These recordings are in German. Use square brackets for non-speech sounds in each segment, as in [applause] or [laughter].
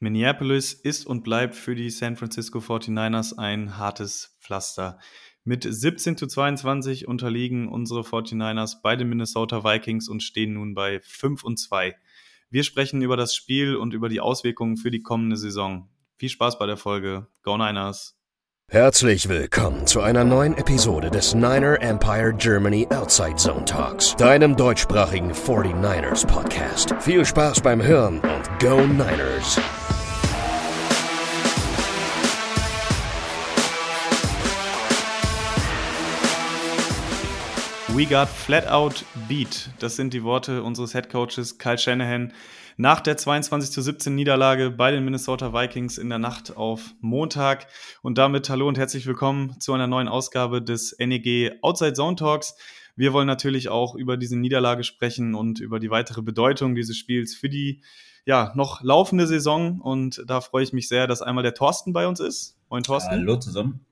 Minneapolis ist und bleibt für die San Francisco 49ers ein hartes Pflaster. Mit 17 zu 22 unterliegen unsere 49ers bei den Minnesota Vikings und stehen nun bei 5 und 2. Wir sprechen über das Spiel und über die Auswirkungen für die kommende Saison. Viel Spaß bei der Folge. Go Niners! Herzlich willkommen zu einer neuen Episode des Niner Empire Germany Outside Zone Talks, deinem deutschsprachigen 49ers Podcast. Viel Spaß beim Hören und Go Niners! We got flat out beat. Das sind die Worte unseres Head Coaches Kyle Shanahan nach der 22 zu 17 Niederlage bei den Minnesota Vikings in der Nacht auf Montag. Und damit hallo und herzlich willkommen zu einer neuen Ausgabe des NEG Outside Zone Talks. Wir wollen natürlich auch über diese Niederlage sprechen und über die weitere Bedeutung dieses Spiels für die ja, noch laufende Saison. Und da freue ich mich sehr, dass einmal der Thorsten bei uns ist. Moin Thorsten. Hallo zusammen.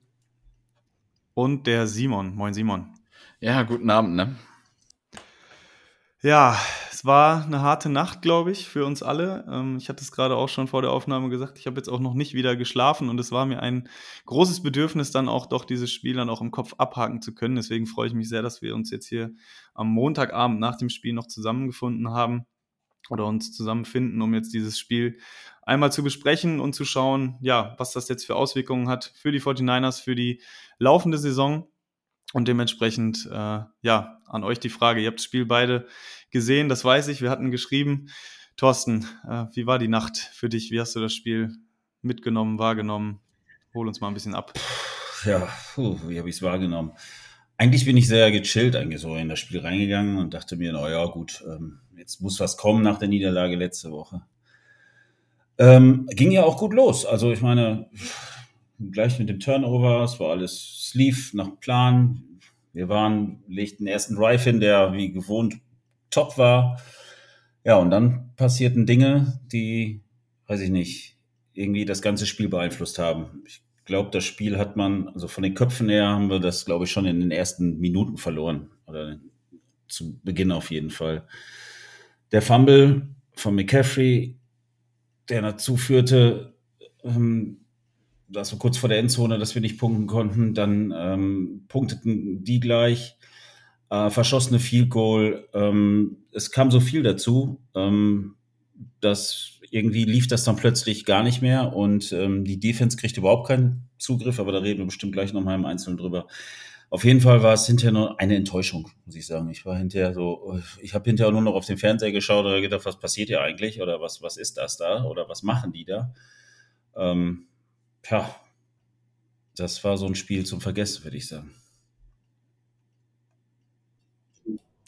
Und der Simon. Moin Simon. Ja, guten Abend, ne? Ja, es war eine harte Nacht, glaube ich, für uns alle. Ähm, ich hatte es gerade auch schon vor der Aufnahme gesagt, ich habe jetzt auch noch nicht wieder geschlafen und es war mir ein großes Bedürfnis, dann auch doch dieses Spiel dann auch im Kopf abhaken zu können. Deswegen freue ich mich sehr, dass wir uns jetzt hier am Montagabend nach dem Spiel noch zusammengefunden haben oder uns zusammenfinden, um jetzt dieses Spiel einmal zu besprechen und zu schauen, ja, was das jetzt für Auswirkungen hat für die 49ers, für die laufende Saison. Und dementsprechend, äh, ja, an euch die Frage. Ihr habt das Spiel beide gesehen, das weiß ich. Wir hatten geschrieben. Thorsten, äh, wie war die Nacht für dich? Wie hast du das Spiel mitgenommen, wahrgenommen? Hol uns mal ein bisschen ab. Ja, puh, wie habe ich es wahrgenommen? Eigentlich bin ich sehr gechillt eigentlich so in das Spiel reingegangen und dachte mir, na ja, gut, ähm, jetzt muss was kommen nach der Niederlage letzte Woche. Ähm, ging ja auch gut los. Also ich meine, gleich mit dem Turnover, es war alles Sleeve nach Plan. Wir waren, legten den ersten Drive hin, der wie gewohnt top war. Ja, und dann passierten Dinge, die, weiß ich nicht, irgendwie das ganze Spiel beeinflusst haben. Ich glaube, das Spiel hat man, also von den Köpfen her haben wir das, glaube ich, schon in den ersten Minuten verloren. Oder zu Beginn auf jeden Fall. Der Fumble von McCaffrey, der dazu führte, ähm, das war kurz vor der Endzone, dass wir nicht punkten konnten. Dann ähm, punkteten die gleich. Äh, verschossene Field Goal. Ähm, es kam so viel dazu, ähm, dass irgendwie lief das dann plötzlich gar nicht mehr und ähm, die Defense kriegt überhaupt keinen Zugriff, aber da reden wir bestimmt gleich nochmal im Einzelnen drüber. Auf jeden Fall war es hinterher nur eine Enttäuschung, muss ich sagen. Ich war hinterher so, ich habe hinterher nur noch auf den Fernseher geschaut und gedacht, was passiert hier eigentlich oder was, was ist das da oder was machen die da? Ähm, ja, das war so ein Spiel zum Vergessen, würde ich sagen.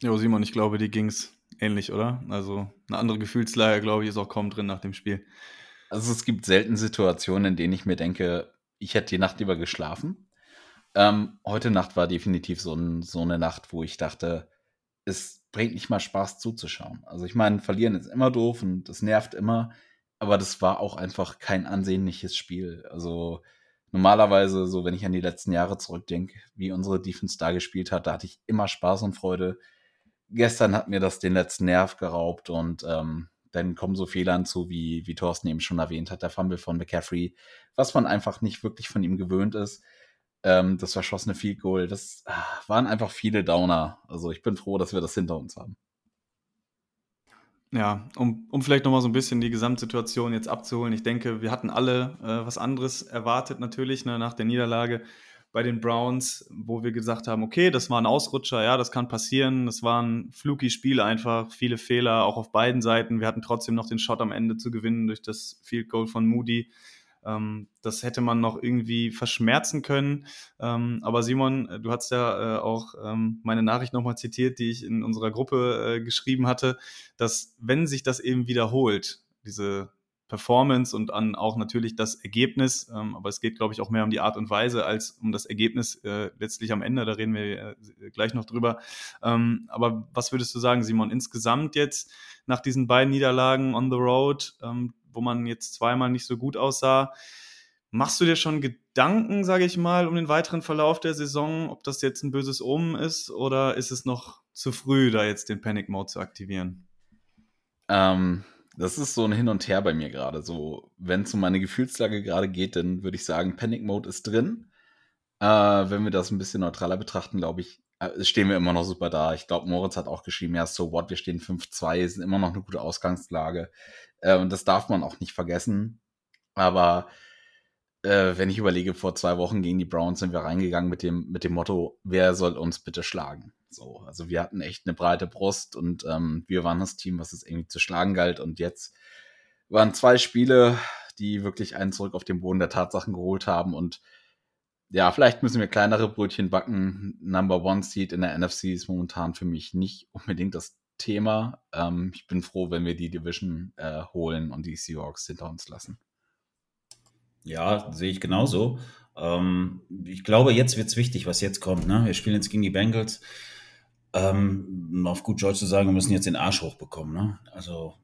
Jo, Simon, ich glaube, die ging es ähnlich, oder? Also eine andere Gefühlslage, glaube ich, ist auch kaum drin nach dem Spiel. Also es gibt selten Situationen, in denen ich mir denke, ich hätte die Nacht lieber geschlafen. Ähm, heute Nacht war definitiv so, ein, so, eine Nacht, wo ich dachte, es bringt nicht mal Spaß zuzuschauen. Also ich meine, verlieren ist immer doof und das nervt immer, aber das war auch einfach kein ansehnliches Spiel. Also normalerweise, so wenn ich an die letzten Jahre zurückdenke, wie unsere Defense da gespielt hat, da hatte ich immer Spaß und Freude. Gestern hat mir das den letzten Nerv geraubt und ähm, dann kommen so Fehler hinzu, wie, wie Thorsten eben schon erwähnt hat, der Fumble von McCaffrey, was man einfach nicht wirklich von ihm gewöhnt ist. Ähm, das verschossene Field Goal, das ah, waren einfach viele Downer. Also ich bin froh, dass wir das hinter uns haben. Ja, um, um vielleicht nochmal so ein bisschen die Gesamtsituation jetzt abzuholen. Ich denke, wir hatten alle äh, was anderes erwartet natürlich ne, nach der Niederlage bei den Browns, wo wir gesagt haben, okay, das war ein Ausrutscher, ja, das kann passieren. Das war ein fluky Spiel einfach, viele Fehler, auch auf beiden Seiten. Wir hatten trotzdem noch den Shot am Ende zu gewinnen durch das Field Goal von Moody. Ähm, das hätte man noch irgendwie verschmerzen können. Ähm, aber Simon, äh, du hast ja äh, auch ähm, meine Nachricht nochmal zitiert, die ich in unserer Gruppe äh, geschrieben hatte, dass wenn sich das eben wiederholt, diese Performance und an auch natürlich das Ergebnis, aber es geht, glaube ich, auch mehr um die Art und Weise als um das Ergebnis letztlich am Ende, da reden wir gleich noch drüber. Aber was würdest du sagen, Simon, insgesamt jetzt nach diesen beiden Niederlagen on the road, wo man jetzt zweimal nicht so gut aussah. Machst du dir schon Gedanken, sage ich mal, um den weiteren Verlauf der Saison, ob das jetzt ein böses Omen ist oder ist es noch zu früh, da jetzt den Panic Mode zu aktivieren? Ähm, Das ist so ein Hin und Her bei mir gerade. So, wenn es um meine Gefühlslage gerade geht, dann würde ich sagen, Panic Mode ist drin. Äh, wenn wir das ein bisschen neutraler betrachten, glaube ich, äh, stehen wir immer noch super da. Ich glaube, Moritz hat auch geschrieben, ja, so what, wir stehen 5-2, ist immer noch eine gute Ausgangslage. Äh, und das darf man auch nicht vergessen. Aber äh, wenn ich überlege, vor zwei Wochen gegen die Browns sind wir reingegangen mit dem, mit dem Motto, wer soll uns bitte schlagen? So, also wir hatten echt eine breite Brust und ähm, wir waren das Team, was es irgendwie zu schlagen galt. Und jetzt waren zwei Spiele, die wirklich einen zurück auf den Boden der Tatsachen geholt haben. Und ja, vielleicht müssen wir kleinere Brötchen backen. Number One Seed in der NFC ist momentan für mich nicht unbedingt das Thema. Ähm, ich bin froh, wenn wir die Division äh, holen und die Seahawks hinter uns lassen. Ja, sehe ich genauso. Ähm, ich glaube, jetzt wird es wichtig, was jetzt kommt. Ne? Wir spielen jetzt gegen die Bengals. Ähm, auf gut Deutsch zu sagen, wir müssen jetzt den Arsch hochbekommen. Ne? Also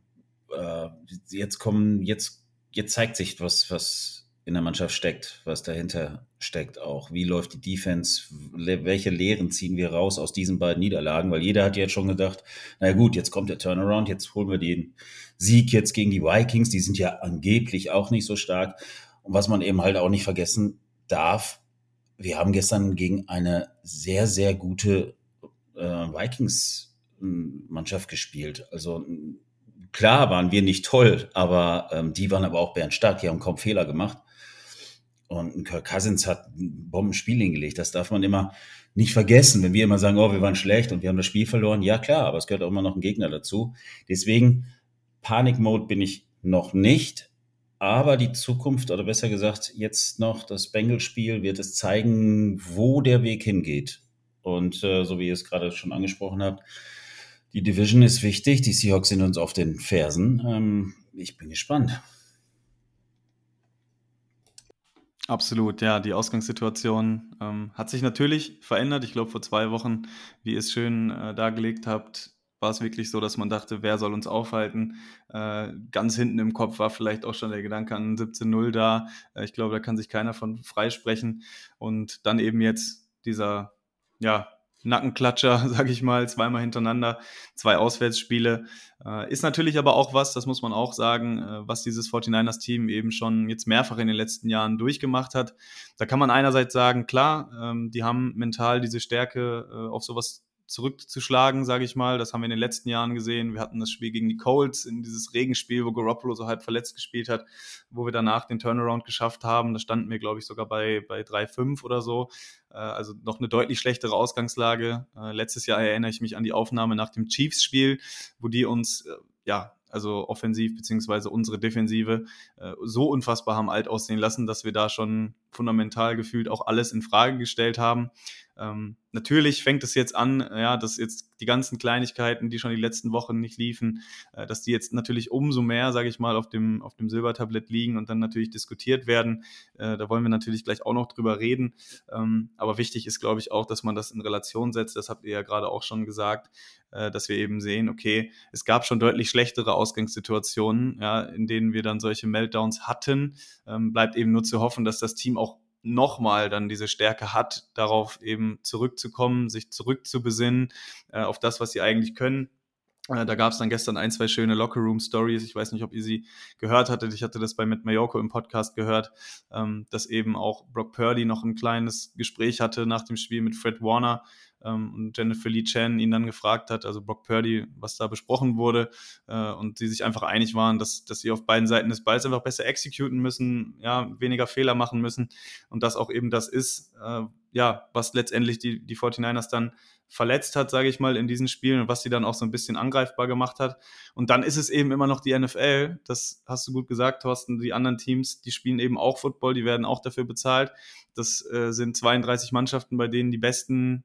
äh, jetzt kommen, jetzt, jetzt zeigt sich, was, was in der Mannschaft steckt, was dahinter steckt auch. Wie läuft die Defense? Welche Lehren ziehen wir raus aus diesen beiden Niederlagen? Weil jeder hat jetzt schon gedacht, na gut, jetzt kommt der Turnaround, jetzt holen wir den Sieg jetzt gegen die Vikings. Die sind ja angeblich auch nicht so stark. Und was man eben halt auch nicht vergessen darf, wir haben gestern gegen eine sehr, sehr gute äh, Vikings-Mannschaft gespielt. Also klar waren wir nicht toll, aber ähm, die waren aber auch bärenstark, die haben kaum Fehler gemacht. Und Kirk Cousins hat ein Bombenspiel hingelegt. Das darf man immer nicht vergessen. Wenn wir immer sagen, oh, wir waren schlecht und wir haben das Spiel verloren. Ja, klar, aber es gehört auch immer noch ein Gegner dazu. Deswegen, Panik-Mode bin ich noch nicht. Aber die Zukunft, oder besser gesagt, jetzt noch das Bengals-Spiel wird es zeigen, wo der Weg hingeht. Und äh, so wie ihr es gerade schon angesprochen habt, die Division ist wichtig. Die Seahawks sind uns auf den Fersen. Ähm, ich bin gespannt. Absolut, ja, die Ausgangssituation ähm, hat sich natürlich verändert. Ich glaube, vor zwei Wochen, wie ihr es schön äh, dargelegt habt, war es wirklich so, dass man dachte, wer soll uns aufhalten? Äh, ganz hinten im Kopf war vielleicht auch schon der Gedanke an 17-0 da. Äh, ich glaube, da kann sich keiner von freisprechen. Und dann eben jetzt dieser, ja, Nackenklatscher, [laughs] sage ich mal, zweimal hintereinander, zwei Auswärtsspiele. Äh, ist natürlich aber auch was, das muss man auch sagen, äh, was dieses 49ers-Team eben schon jetzt mehrfach in den letzten Jahren durchgemacht hat. Da kann man einerseits sagen, klar, ähm, die haben mental diese Stärke, äh, auf sowas zurückzuschlagen, sage ich mal. Das haben wir in den letzten Jahren gesehen. Wir hatten das Spiel gegen die Colts in dieses Regenspiel, wo Garoppolo so halb verletzt gespielt hat, wo wir danach den Turnaround geschafft haben. Da standen wir, glaube ich, sogar bei, bei 3-5 oder so. Äh, also noch eine deutlich schlechtere Ausgangslage. Äh, letztes Jahr erinnere ich mich an die Aufnahme nach dem Chiefs-Spiel, wo die uns, äh, ja, also offensiv beziehungsweise unsere Defensive so unfassbar haben alt aussehen lassen, dass wir da schon fundamental gefühlt auch alles in Frage gestellt haben. Ähm, natürlich fängt es jetzt an, ja, dass jetzt die ganzen Kleinigkeiten, die schon die letzten Wochen nicht liefen, äh, dass die jetzt natürlich umso mehr, sage ich mal, auf dem, auf dem Silbertablett liegen und dann natürlich diskutiert werden. Äh, da wollen wir natürlich gleich auch noch drüber reden. Ähm, aber wichtig ist, glaube ich, auch, dass man das in Relation setzt. Das habt ihr ja gerade auch schon gesagt, äh, dass wir eben sehen, okay, es gab schon deutlich schlechtere Ausgangssituationen, ja, in denen wir dann solche Meltdowns hatten. Ähm, bleibt eben nur zu hoffen, dass das Team auch nochmal dann diese Stärke hat, darauf eben zurückzukommen, sich zurückzubesinnen äh, auf das, was sie eigentlich können. Äh, da gab es dann gestern ein, zwei schöne Locker-Room-Stories. Ich weiß nicht, ob ihr sie gehört hattet. Ich hatte das bei Matt Mayoko im Podcast gehört, ähm, dass eben auch Brock Purdy noch ein kleines Gespräch hatte nach dem Spiel mit Fred Warner, ähm, und Jennifer Lee Chan ihn dann gefragt hat, also Brock Purdy, was da besprochen wurde äh, und sie sich einfach einig waren, dass, dass sie auf beiden Seiten des Balls einfach besser exekuten müssen, ja, weniger Fehler machen müssen und das auch eben das ist, äh, ja, was letztendlich die, die 49ers dann verletzt hat, sage ich mal, in diesen Spielen und was sie dann auch so ein bisschen angreifbar gemacht hat. Und dann ist es eben immer noch die NFL, das hast du gut gesagt, Thorsten, die anderen Teams, die spielen eben auch Football, die werden auch dafür bezahlt. Das äh, sind 32 Mannschaften, bei denen die besten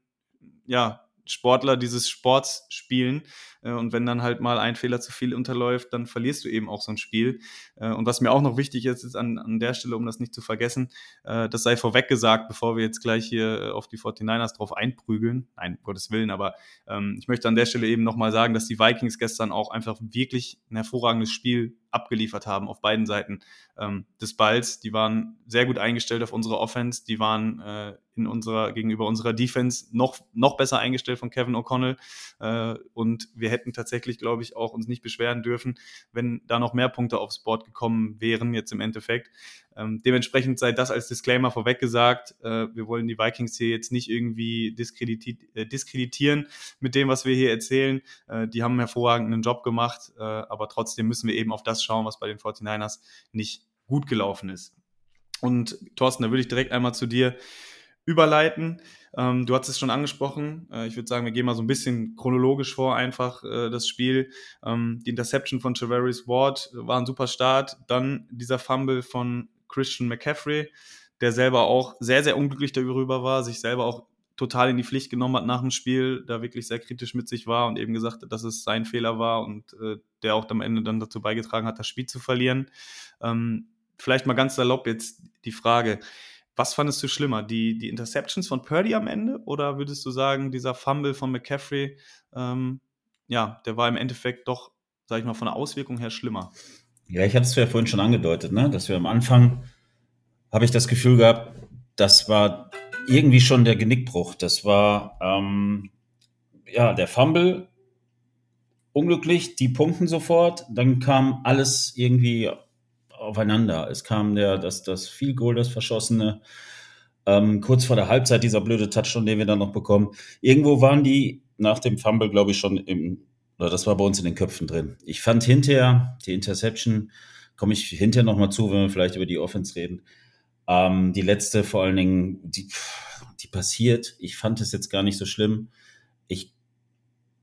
ja, Sportler dieses Sports spielen. Äh, und wenn dann halt mal ein Fehler zu viel unterläuft, dann verlierst du eben auch so ein Spiel. Äh, und was mir auch noch wichtig ist, ist an, an der Stelle, um das nicht zu vergessen, äh, das sei vorweg gesagt, bevor wir jetzt gleich hier auf die 49ers drauf einprügeln. Nein, um Gottes Willen, aber ähm, ich möchte an der Stelle eben nochmal sagen, dass die Vikings gestern auch einfach wirklich ein hervorragendes Spiel abgeliefert haben auf beiden Seiten ähm, des Balls. Die waren sehr gut eingestellt auf unsere Offense, die waren äh, in unserer, gegenüber unserer Defense noch, noch besser eingestellt von Kevin O'Connell. Äh, und wir hätten tatsächlich, glaube ich, auch uns nicht beschweren dürfen, wenn da noch mehr Punkte aufs Board gekommen wären, jetzt im Endeffekt. Ähm, dementsprechend sei das als Disclaimer vorweg gesagt. Äh, wir wollen die Vikings hier jetzt nicht irgendwie diskrediti äh, diskreditieren mit dem, was wir hier erzählen. Äh, die haben einen hervorragenden Job gemacht, äh, aber trotzdem müssen wir eben auf das schauen, was bei den 49ers nicht gut gelaufen ist. Und Thorsten, da würde ich direkt einmal zu dir überleiten. Ähm, du hast es schon angesprochen. Äh, ich würde sagen, wir gehen mal so ein bisschen chronologisch vor, einfach äh, das Spiel. Ähm, die Interception von Travaris Ward war ein super Start. Dann dieser Fumble von Christian McCaffrey, der selber auch sehr, sehr unglücklich darüber war, sich selber auch total in die Pflicht genommen hat nach dem Spiel, da wirklich sehr kritisch mit sich war und eben gesagt hat, dass es sein Fehler war und äh, der auch am Ende dann dazu beigetragen hat, das Spiel zu verlieren. Ähm, vielleicht mal ganz salopp jetzt die Frage, was fandest du schlimmer, die, die Interceptions von Purdy am Ende oder würdest du sagen, dieser Fumble von McCaffrey, ähm, ja, der war im Endeffekt doch, sag ich mal, von der Auswirkung her schlimmer? Ja, ich hatte es ja vorhin schon angedeutet, ne? dass wir am Anfang, habe ich das Gefühl gehabt, das war irgendwie schon der Genickbruch. Das war, ähm, ja, der Fumble, unglücklich, die punkten sofort, dann kam alles irgendwie aufeinander. Es kam der, das, das Field Goal, das Verschossene, ähm, kurz vor der Halbzeit dieser blöde Touchdown, den wir dann noch bekommen. Irgendwo waren die nach dem Fumble, glaube ich, schon im, oder das war bei uns in den Köpfen drin. Ich fand hinterher die Interception, komme ich hinterher nochmal zu, wenn wir vielleicht über die Offense reden. Ähm, die letzte vor allen Dingen, die, die passiert. Ich fand es jetzt gar nicht so schlimm. Ich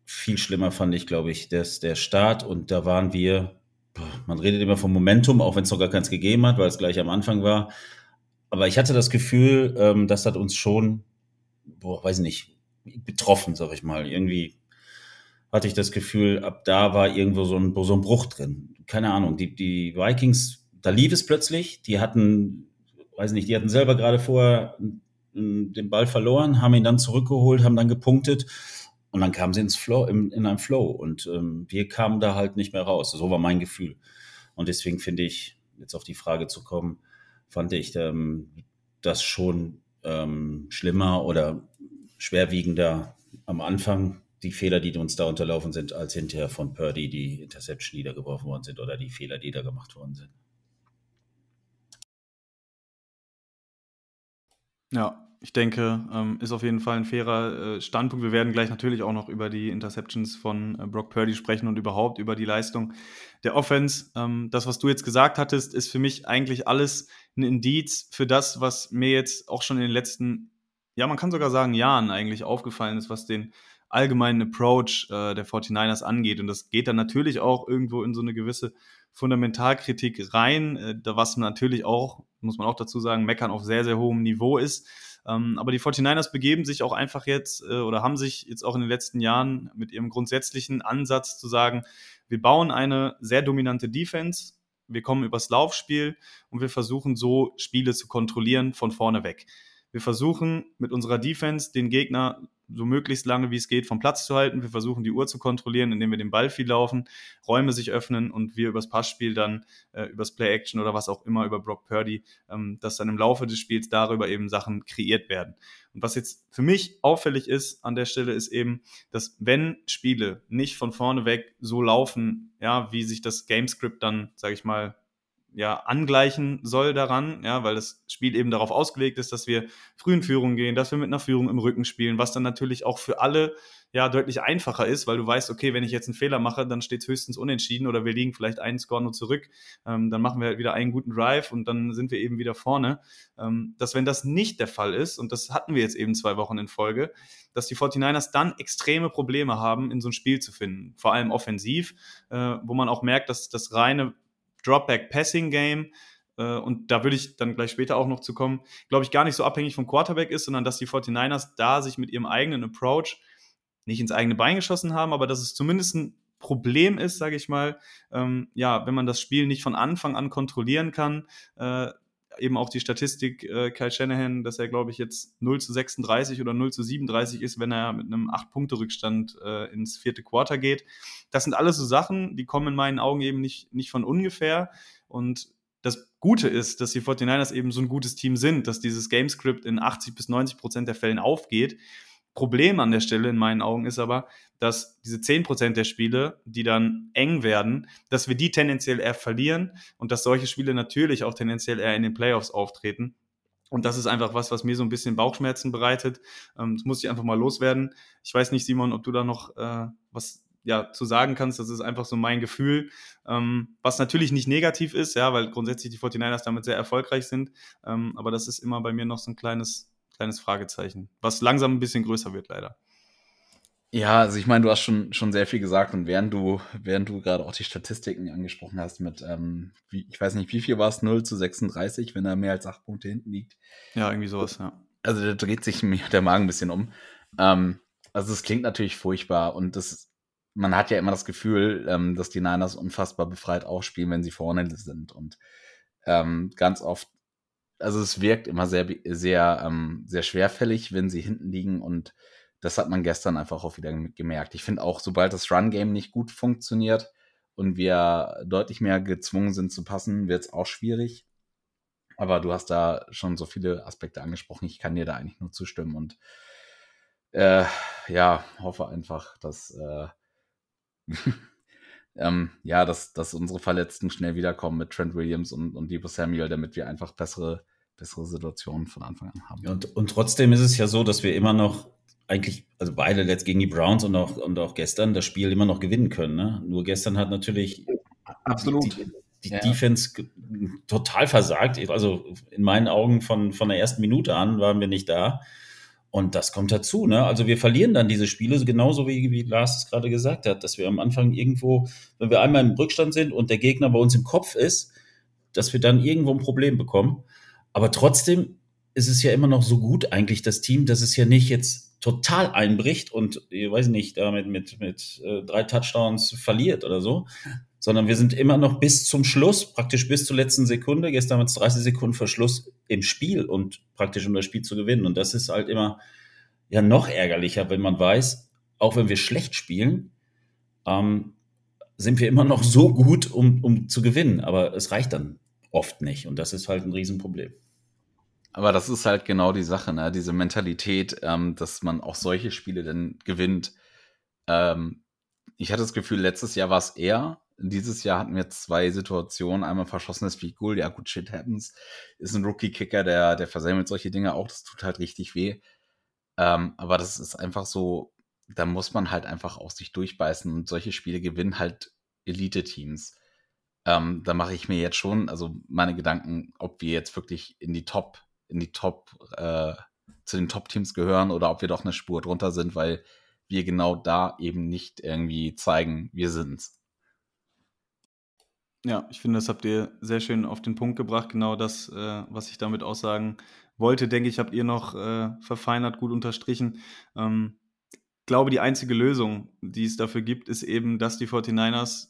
viel schlimmer fand ich, glaube ich, dass der Start und da waren wir man redet immer vom Momentum, auch wenn es noch gar keins gegeben hat, weil es gleich am Anfang war. Aber ich hatte das Gefühl, ähm, das hat uns schon, boah, weiß nicht, betroffen, sag ich mal. Irgendwie hatte ich das Gefühl, ab da war irgendwo so ein, so ein Bruch drin. Keine Ahnung, die, die Vikings, da lief es plötzlich, die hatten, weiß nicht, die hatten selber gerade vorher den Ball verloren, haben ihn dann zurückgeholt, haben dann gepunktet und dann kamen sie ins Flow, in, in einen Flow und ähm, wir kamen da halt nicht mehr raus. So war mein Gefühl. Und deswegen finde ich, jetzt auf die Frage zu kommen, fand ich ähm, das schon ähm, schlimmer oder schwerwiegender am Anfang, die Fehler, die uns da unterlaufen sind, als hinterher von Purdy die Interception niedergeworfen worden sind oder die Fehler, die da gemacht worden sind. Ja, ich denke, ähm, ist auf jeden Fall ein fairer äh, Standpunkt. Wir werden gleich natürlich auch noch über die Interceptions von äh, Brock Purdy sprechen und überhaupt über die Leistung der Offense. Ähm, das, was du jetzt gesagt hattest, ist für mich eigentlich alles ein Indiz für das, was mir jetzt auch schon in den letzten, ja, man kann sogar sagen, Jahren eigentlich aufgefallen ist, was den allgemeinen Approach äh, der 49ers angeht. Und das geht dann natürlich auch irgendwo in so eine gewisse Fundamentalkritik rein, äh, was natürlich auch, muss man auch dazu sagen, meckern auf sehr, sehr hohem Niveau ist. Ähm, aber die 49ers begeben sich auch einfach jetzt äh, oder haben sich jetzt auch in den letzten Jahren mit ihrem grundsätzlichen Ansatz zu sagen, wir bauen eine sehr dominante Defense, wir kommen übers Laufspiel und wir versuchen so Spiele zu kontrollieren von vorne weg. Wir versuchen mit unserer Defense den Gegner so möglichst lange wie es geht vom Platz zu halten. Wir versuchen die Uhr zu kontrollieren, indem wir den Ball viel laufen, Räume sich öffnen und wir übers Passspiel dann, äh, übers Play-Action oder was auch immer, über Brock Purdy, ähm, dass dann im Laufe des Spiels darüber eben Sachen kreiert werden. Und was jetzt für mich auffällig ist an der Stelle, ist eben, dass wenn Spiele nicht von vorne weg so laufen, ja, wie sich das Gamescript dann, sage ich mal, ja, angleichen soll daran, ja, weil das Spiel eben darauf ausgelegt ist, dass wir früh in Führung gehen, dass wir mit einer Führung im Rücken spielen, was dann natürlich auch für alle ja deutlich einfacher ist, weil du weißt, okay, wenn ich jetzt einen Fehler mache, dann steht es höchstens unentschieden oder wir liegen vielleicht einen Score nur zurück, ähm, dann machen wir halt wieder einen guten Drive und dann sind wir eben wieder vorne. Ähm, dass wenn das nicht der Fall ist, und das hatten wir jetzt eben zwei Wochen in Folge, dass die 49ers dann extreme Probleme haben, in so ein Spiel zu finden, vor allem offensiv, äh, wo man auch merkt, dass das reine Dropback-Passing-Game, äh, und da würde ich dann gleich später auch noch zu kommen, glaube ich, gar nicht so abhängig vom Quarterback ist, sondern dass die 49ers da sich mit ihrem eigenen Approach nicht ins eigene Bein geschossen haben, aber dass es zumindest ein Problem ist, sage ich mal, ähm, ja, wenn man das Spiel nicht von Anfang an kontrollieren kann, äh, eben auch die Statistik äh, Kyle Shanahan, dass er, glaube ich, jetzt 0 zu 36 oder 0 zu 37 ist, wenn er mit einem 8-Punkte-Rückstand äh, ins vierte Quarter geht. Das sind alles so Sachen, die kommen in meinen Augen eben nicht, nicht von ungefähr. Und das Gute ist, dass die 49ers eben so ein gutes Team sind, dass dieses Gamescript in 80 bis 90 Prozent der Fällen aufgeht. Problem an der Stelle in meinen Augen ist aber, dass diese 10% der Spiele, die dann eng werden, dass wir die tendenziell eher verlieren und dass solche Spiele natürlich auch tendenziell eher in den Playoffs auftreten. Und das ist einfach was, was mir so ein bisschen Bauchschmerzen bereitet. Ähm, das muss ich einfach mal loswerden. Ich weiß nicht, Simon, ob du da noch äh, was ja, zu sagen kannst. Das ist einfach so mein Gefühl, ähm, was natürlich nicht negativ ist, ja, weil grundsätzlich die 49ers damit sehr erfolgreich sind. Ähm, aber das ist immer bei mir noch so ein kleines kleines Fragezeichen, was langsam ein bisschen größer wird, leider. Ja, also ich meine, du hast schon, schon sehr viel gesagt und während du, während du gerade auch die Statistiken angesprochen hast mit, ähm, wie, ich weiß nicht, wie viel war es, 0 zu 36, wenn er mehr als 8 Punkte hinten liegt. Ja, irgendwie sowas, ja. Also da dreht sich mir der Magen ein bisschen um. Ähm, also es klingt natürlich furchtbar und das, man hat ja immer das Gefühl, ähm, dass die Niners unfassbar befreit aufspielen, wenn sie vorne sind und ähm, ganz oft also es wirkt immer sehr, sehr, ähm, sehr schwerfällig, wenn sie hinten liegen und das hat man gestern einfach auch wieder gemerkt. Ich finde auch, sobald das Run-Game nicht gut funktioniert und wir deutlich mehr gezwungen sind zu passen, wird es auch schwierig. Aber du hast da schon so viele Aspekte angesprochen. Ich kann dir da eigentlich nur zustimmen und äh, ja, hoffe einfach, dass äh, [laughs] ähm, ja, dass, dass unsere Verletzten schnell wiederkommen mit Trent Williams und, und Debo Samuel, damit wir einfach bessere, bessere Situationen von Anfang an haben. Und, und trotzdem ist es ja so, dass wir immer noch eigentlich, also beide letzt gegen die Browns und auch, und auch gestern das Spiel immer noch gewinnen können. Ne? Nur gestern hat natürlich Absolut. die, die ja. Defense total versagt. Also in meinen Augen von, von der ersten Minute an waren wir nicht da. Und das kommt dazu, ne? Also wir verlieren dann diese Spiele, genauso wie, wie Lars es gerade gesagt hat, dass wir am Anfang irgendwo, wenn wir einmal im Rückstand sind und der Gegner bei uns im Kopf ist, dass wir dann irgendwo ein Problem bekommen. Aber trotzdem ist es ja immer noch so gut eigentlich, das Team, dass es ja nicht jetzt total einbricht und, ich weiß nicht, damit mit, mit äh, drei Touchdowns verliert oder so, sondern wir sind immer noch bis zum Schluss, praktisch bis zur letzten Sekunde. Gestern wir 30 Sekunden Verschluss im Spiel und praktisch um das Spiel zu gewinnen. Und das ist halt immer ja noch ärgerlicher, wenn man weiß, auch wenn wir schlecht spielen, ähm, sind wir immer noch so gut, um, um zu gewinnen. Aber es reicht dann oft nicht. Und das ist halt ein Riesenproblem. Aber das ist halt genau die Sache, ne? diese Mentalität, ähm, dass man auch solche Spiele dann gewinnt. Ähm, ich hatte das Gefühl, letztes Jahr war es eher dieses Jahr hatten wir zwei Situationen. Einmal verschossenes Figur, ja gut, shit happens. Ist ein Rookie-Kicker, der, der versammelt solche Dinge auch. Das tut halt richtig weh. Ähm, aber das ist einfach so, da muss man halt einfach auch sich durchbeißen und solche Spiele gewinnen halt Elite-Teams. Ähm, da mache ich mir jetzt schon, also meine Gedanken, ob wir jetzt wirklich in die Top, in die Top, äh, zu den Top-Teams gehören oder ob wir doch eine Spur drunter sind, weil wir genau da eben nicht irgendwie zeigen, wir sind's. Ja, ich finde, das habt ihr sehr schön auf den Punkt gebracht. Genau das, äh, was ich damit aussagen wollte, denke ich, habt ihr noch äh, verfeinert, gut unterstrichen. Ähm, glaube, die einzige Lösung, die es dafür gibt, ist eben, dass die 49ers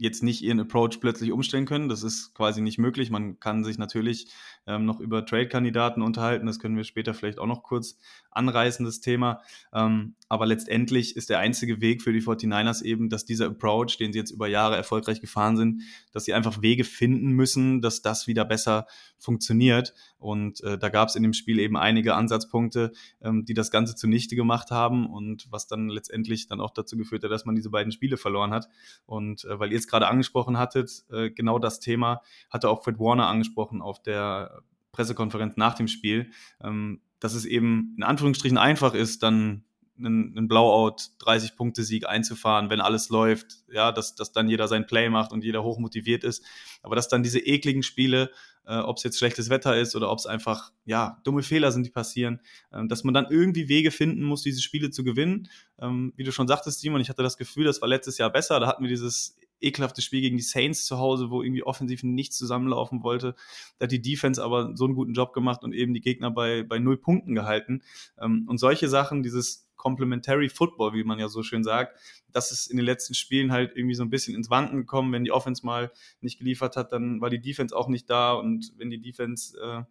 jetzt nicht ihren Approach plötzlich umstellen können. Das ist quasi nicht möglich. Man kann sich natürlich ähm, noch über Trade-Kandidaten unterhalten. Das können wir später vielleicht auch noch kurz anreißen, das Thema. Ähm, aber letztendlich ist der einzige Weg für die 49ers eben, dass dieser Approach, den sie jetzt über Jahre erfolgreich gefahren sind, dass sie einfach Wege finden müssen, dass das wieder besser funktioniert. Und äh, da gab es in dem Spiel eben einige Ansatzpunkte, ähm, die das Ganze zunichte gemacht haben und was dann letztendlich dann auch dazu geführt hat, dass man diese beiden Spiele verloren hat. Und äh, weil ihr es gerade angesprochen hattet, äh, genau das Thema hatte auch Fred Warner angesprochen auf der Pressekonferenz nach dem Spiel, ähm, dass es eben in Anführungsstrichen einfach ist, dann einen, einen Blowout 30 Punkte Sieg einzufahren, wenn alles läuft, ja, dass, dass dann jeder sein Play macht und jeder hochmotiviert ist, aber dass dann diese ekligen Spiele, äh, ob es jetzt schlechtes Wetter ist oder ob es einfach ja dumme Fehler sind, die passieren, äh, dass man dann irgendwie Wege finden muss, diese Spiele zu gewinnen. Ähm, wie du schon sagtest, Simon, ich hatte das Gefühl, das war letztes Jahr besser. Da hatten wir dieses ekelhaftes Spiel gegen die Saints zu Hause, wo irgendwie offensiv nichts zusammenlaufen wollte. Da hat die Defense aber so einen guten Job gemacht und eben die Gegner bei, bei null Punkten gehalten. Ähm, und solche Sachen, dieses Complementary Football, wie man ja so schön sagt. Das ist in den letzten Spielen halt irgendwie so ein bisschen ins Wanken gekommen. Wenn die Offense mal nicht geliefert hat, dann war die Defense auch nicht da und wenn die Defense äh,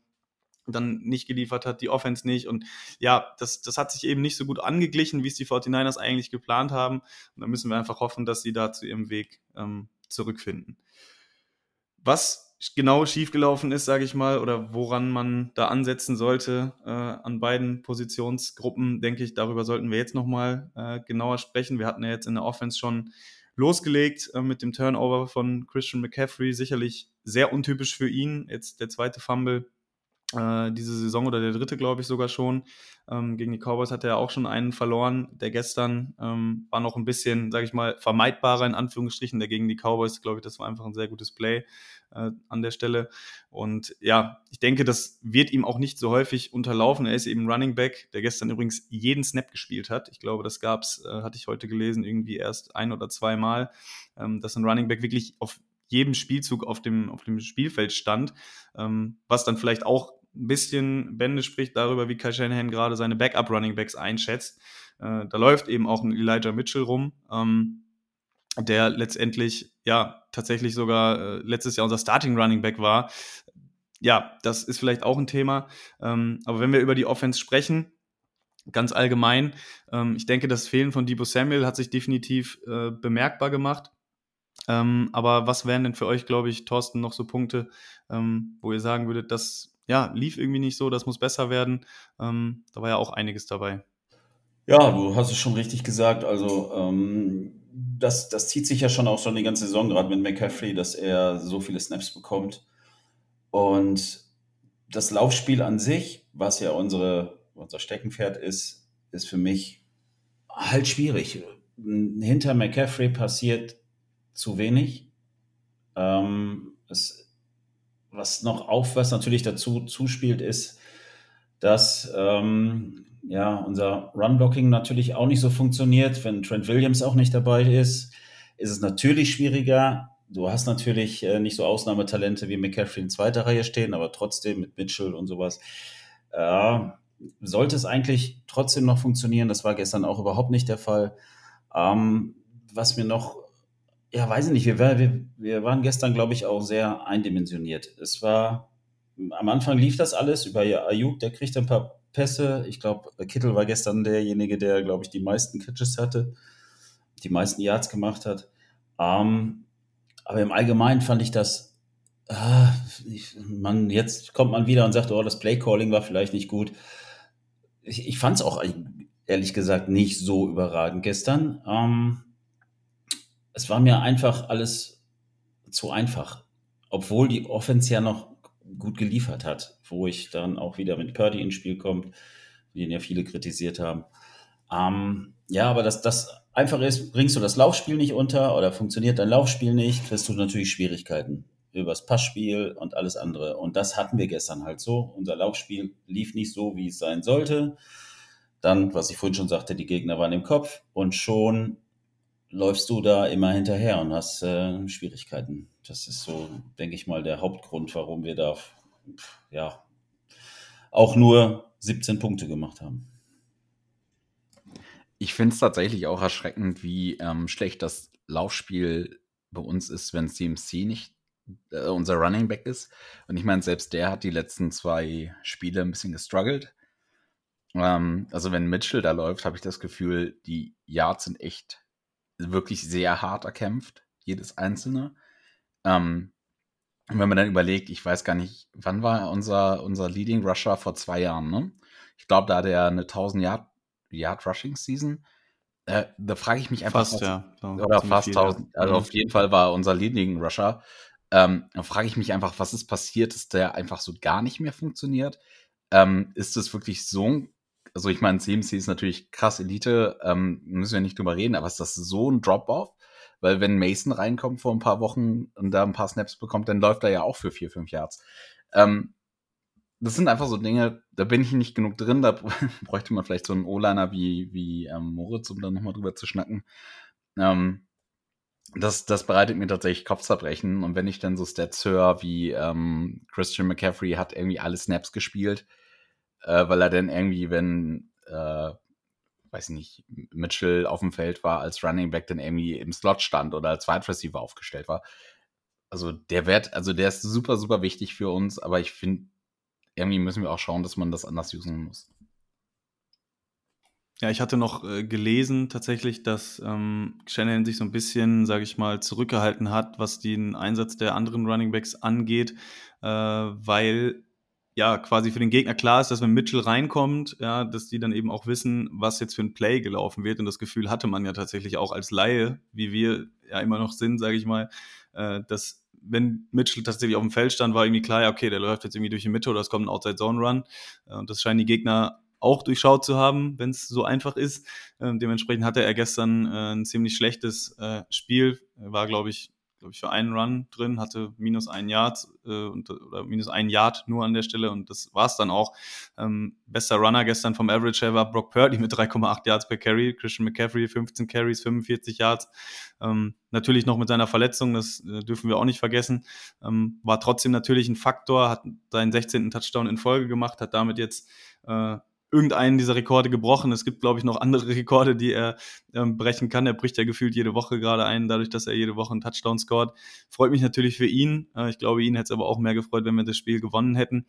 dann nicht geliefert hat, die Offense nicht. Und ja, das, das hat sich eben nicht so gut angeglichen, wie es die 49ers eigentlich geplant haben. Und da müssen wir einfach hoffen, dass sie da zu ihrem Weg ähm, zurückfinden. Was genau schiefgelaufen ist, sage ich mal, oder woran man da ansetzen sollte äh, an beiden Positionsgruppen, denke ich, darüber sollten wir jetzt nochmal äh, genauer sprechen. Wir hatten ja jetzt in der Offense schon losgelegt äh, mit dem Turnover von Christian McCaffrey, sicherlich sehr untypisch für ihn. Jetzt der zweite Fumble äh, diese Saison oder der dritte, glaube ich, sogar schon. Ähm, gegen die Cowboys hat er auch schon einen verloren. Der gestern ähm, war noch ein bisschen, sage ich mal, vermeidbarer in Anführungsstrichen. Der gegen die Cowboys, glaube ich, das war einfach ein sehr gutes Play äh, an der Stelle. Und ja, ich denke, das wird ihm auch nicht so häufig unterlaufen. Er ist eben Running Back, der gestern übrigens jeden Snap gespielt hat. Ich glaube, das gab's, äh, hatte ich heute gelesen, irgendwie erst ein oder zweimal, ähm, dass ein Running Back wirklich auf jedem Spielzug auf dem, auf dem Spielfeld stand, ähm, was dann vielleicht auch ein bisschen Bände spricht darüber, wie Kai Shanahan gerade seine Backup-Runningbacks einschätzt. Äh, da läuft eben auch ein Elijah Mitchell rum, ähm, der letztendlich ja tatsächlich sogar äh, letztes Jahr unser Starting Running Back war. Ja, das ist vielleicht auch ein Thema. Ähm, aber wenn wir über die Offense sprechen, ganz allgemein, ähm, ich denke, das Fehlen von Debo Samuel hat sich definitiv äh, bemerkbar gemacht. Ähm, aber was wären denn für euch, glaube ich, Thorsten, noch so Punkte, ähm, wo ihr sagen würdet, das ja, lief irgendwie nicht so, das muss besser werden. Ähm, da war ja auch einiges dabei. Ja, du hast es schon richtig gesagt. Also ähm, das, das zieht sich ja schon auch schon die ganze Saison, gerade mit McCaffrey, dass er so viele Snaps bekommt. Und das Laufspiel an sich, was ja unsere, unser Steckenpferd ist, ist für mich halt schwierig. Hinter McCaffrey passiert zu wenig. Ähm, es was noch auf, was natürlich dazu zuspielt, ist, dass ähm, ja, unser Run-Blocking natürlich auch nicht so funktioniert. Wenn Trent Williams auch nicht dabei ist, ist es natürlich schwieriger. Du hast natürlich äh, nicht so Ausnahmetalente wie McCaffrey in zweiter Reihe stehen, aber trotzdem mit Mitchell und sowas. Äh, sollte es eigentlich trotzdem noch funktionieren. Das war gestern auch überhaupt nicht der Fall. Ähm, was mir noch ja, weiß ich nicht, wir, wir, wir waren gestern, glaube ich, auch sehr eindimensioniert. Es war, am Anfang lief das alles über Ayuk, der kriegt ein paar Pässe. Ich glaube, Kittel war gestern derjenige, der, glaube ich, die meisten Catches hatte, die meisten Yards gemacht hat. Ähm, aber im Allgemeinen fand ich das, ah, man, jetzt kommt man wieder und sagt, oh, das Playcalling war vielleicht nicht gut. Ich, ich fand es auch ehrlich gesagt nicht so überragend gestern. Ähm, es war mir einfach alles zu einfach. Obwohl die Offense ja noch gut geliefert hat, wo ich dann auch wieder mit Purdy ins Spiel kommt, den ja viele kritisiert haben. Ähm, ja, aber das, das Einfache ist, bringst du das Laufspiel nicht unter oder funktioniert dein Laufspiel nicht, kriegst du natürlich Schwierigkeiten übers Passspiel und alles andere. Und das hatten wir gestern halt so. Unser Laufspiel lief nicht so, wie es sein sollte. Dann, was ich vorhin schon sagte, die Gegner waren im Kopf und schon läufst du da immer hinterher und hast äh, Schwierigkeiten. Das ist so, denke ich mal, der Hauptgrund, warum wir da ja auch nur 17 Punkte gemacht haben. Ich finde es tatsächlich auch erschreckend, wie ähm, schlecht das Laufspiel bei uns ist, wenn CMC nicht äh, unser Running Back ist. Und ich meine, selbst der hat die letzten zwei Spiele ein bisschen gestruggelt. Ähm, also wenn Mitchell da läuft, habe ich das Gefühl, die Yards sind echt wirklich sehr hart erkämpft, jedes einzelne. Ähm, und wenn man dann überlegt, ich weiß gar nicht, wann war unser, unser Leading Rusher vor zwei Jahren, ne? Ich glaube, da hat er eine 1000 Yard, Yard Rushing Season. Äh, da frage ich mich einfach. Fast, was, ja. So, oder fast viel, 1000. Ja. Also mhm. auf jeden Fall war unser Leading Rusher. Ähm, da frage ich mich einfach, was ist passiert, dass der einfach so gar nicht mehr funktioniert? Ähm, ist es wirklich so ein also ich meine, CMC ist natürlich krass Elite, ähm, müssen wir nicht drüber reden, aber ist das so ein Drop-Off? Weil wenn Mason reinkommt vor ein paar Wochen und da ein paar Snaps bekommt, dann läuft er ja auch für vier, fünf Yards. Ähm, das sind einfach so Dinge, da bin ich nicht genug drin, da [laughs] bräuchte man vielleicht so einen O-Liner wie, wie ähm, Moritz, um da nochmal drüber zu schnacken. Ähm, das, das bereitet mir tatsächlich Kopfzerbrechen. Und wenn ich dann so Stats höre, wie ähm, Christian McCaffrey hat irgendwie alle Snaps gespielt, äh, weil er dann irgendwie, wenn äh, weiß nicht, Mitchell auf dem Feld war, als Running Back dann irgendwie im Slot stand oder als Wide Receiver aufgestellt war. Also der Wert, also der ist super, super wichtig für uns, aber ich finde, irgendwie müssen wir auch schauen, dass man das anders usen muss. Ja, ich hatte noch äh, gelesen tatsächlich, dass ähm, Shannon sich so ein bisschen, sage ich mal, zurückgehalten hat, was den Einsatz der anderen Running Backs angeht, äh, weil ja quasi für den Gegner klar ist, dass wenn Mitchell reinkommt, ja, dass die dann eben auch wissen, was jetzt für ein Play gelaufen wird. Und das Gefühl hatte man ja tatsächlich auch als Laie, wie wir ja immer noch sind, sage ich mal, äh, dass wenn Mitchell tatsächlich auf dem Feld stand, war irgendwie klar, ja, okay, der läuft jetzt irgendwie durch die Mitte oder es kommt ein Outside-Zone-Run. Äh, und das scheinen die Gegner auch durchschaut zu haben, wenn es so einfach ist. Ähm, dementsprechend hatte er gestern äh, ein ziemlich schlechtes äh, Spiel. War, glaube ich, glaube ich, für einen Run drin, hatte minus ein Yard äh, und, oder minus ein Yard nur an der Stelle und das war es dann auch. Ähm, bester Runner gestern vom Average her war Brock Purdy mit 3,8 Yards per Carry, Christian McCaffrey 15 Carries, 45 Yards. Ähm, natürlich noch mit seiner Verletzung, das äh, dürfen wir auch nicht vergessen. Ähm, war trotzdem natürlich ein Faktor, hat seinen 16. Touchdown in Folge gemacht, hat damit jetzt äh, irgendeinen dieser Rekorde gebrochen. Es gibt, glaube ich, noch andere [laughs] Rekorde, die er ähm, brechen kann. Er bricht ja gefühlt jede Woche gerade ein, dadurch, dass er jede Woche einen Touchdown scored. Freut mich natürlich für ihn. Äh, ich glaube, ihn hätte es aber auch mehr gefreut, wenn wir das Spiel gewonnen hätten.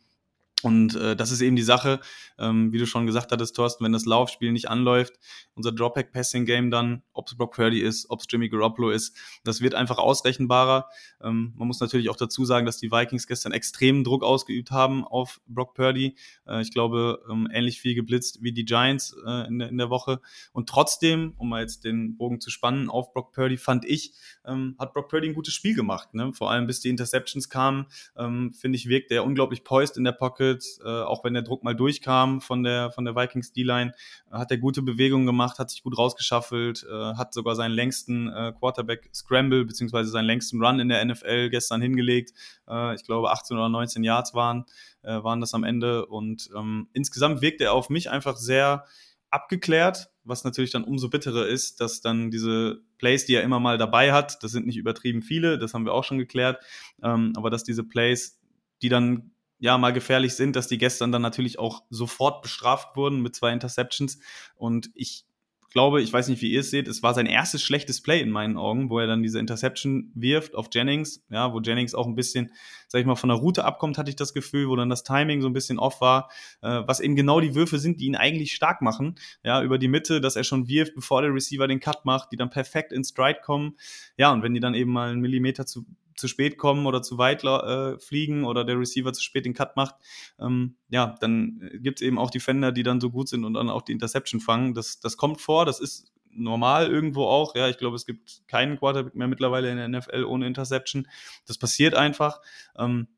Und äh, das ist eben die Sache, ähm, wie du schon gesagt hattest, Thorsten, wenn das Laufspiel nicht anläuft, unser Dropback-Passing-Game dann, ob es Brock Purdy ist, ob es Jimmy Garoppolo ist, das wird einfach ausrechenbarer. Ähm, man muss natürlich auch dazu sagen, dass die Vikings gestern extremen Druck ausgeübt haben auf Brock Purdy. Äh, ich glaube, ähm, ähnlich viel geblitzt wie die Giants äh, in, der, in der Woche. Und trotzdem, um mal jetzt den Bogen zu spannen auf Brock Purdy, fand ich, ähm, hat Brock Purdy ein gutes Spiel gemacht. Ne? Vor allem bis die Interceptions kamen, ähm, finde ich, wirkt er unglaublich poised in der Pocket entwickelt, äh, auch wenn der Druck mal durchkam von der, von der Vikings D-Line, äh, hat er gute Bewegungen gemacht, hat sich gut rausgeschaffelt, äh, hat sogar seinen längsten äh, Quarterback Scramble beziehungsweise seinen längsten Run in der NFL gestern hingelegt. Äh, ich glaube 18 oder 19 Yards waren, äh, waren das am Ende und ähm, insgesamt wirkt er auf mich einfach sehr abgeklärt, was natürlich dann umso bitterer ist, dass dann diese Plays, die er immer mal dabei hat, das sind nicht übertrieben viele, das haben wir auch schon geklärt, ähm, aber dass diese Plays, die dann ja mal gefährlich sind, dass die gestern dann natürlich auch sofort bestraft wurden mit zwei Interceptions. Und ich glaube, ich weiß nicht, wie ihr es seht, es war sein erstes schlechtes Play in meinen Augen, wo er dann diese Interception wirft auf Jennings, ja, wo Jennings auch ein bisschen, sag ich mal, von der Route abkommt, hatte ich das Gefühl, wo dann das Timing so ein bisschen off war, äh, was eben genau die Würfe sind, die ihn eigentlich stark machen, ja, über die Mitte, dass er schon wirft, bevor der Receiver den Cut macht, die dann perfekt in Stride kommen, ja, und wenn die dann eben mal einen Millimeter zu zu spät kommen oder zu weit äh, fliegen oder der Receiver zu spät den Cut macht, ähm, ja, dann gibt es eben auch Defender, die dann so gut sind und dann auch die Interception fangen. Das, das kommt vor, das ist normal irgendwo auch. Ja, ich glaube, es gibt keinen Quarterback mehr mittlerweile in der NFL ohne Interception. Das passiert einfach. Ähm,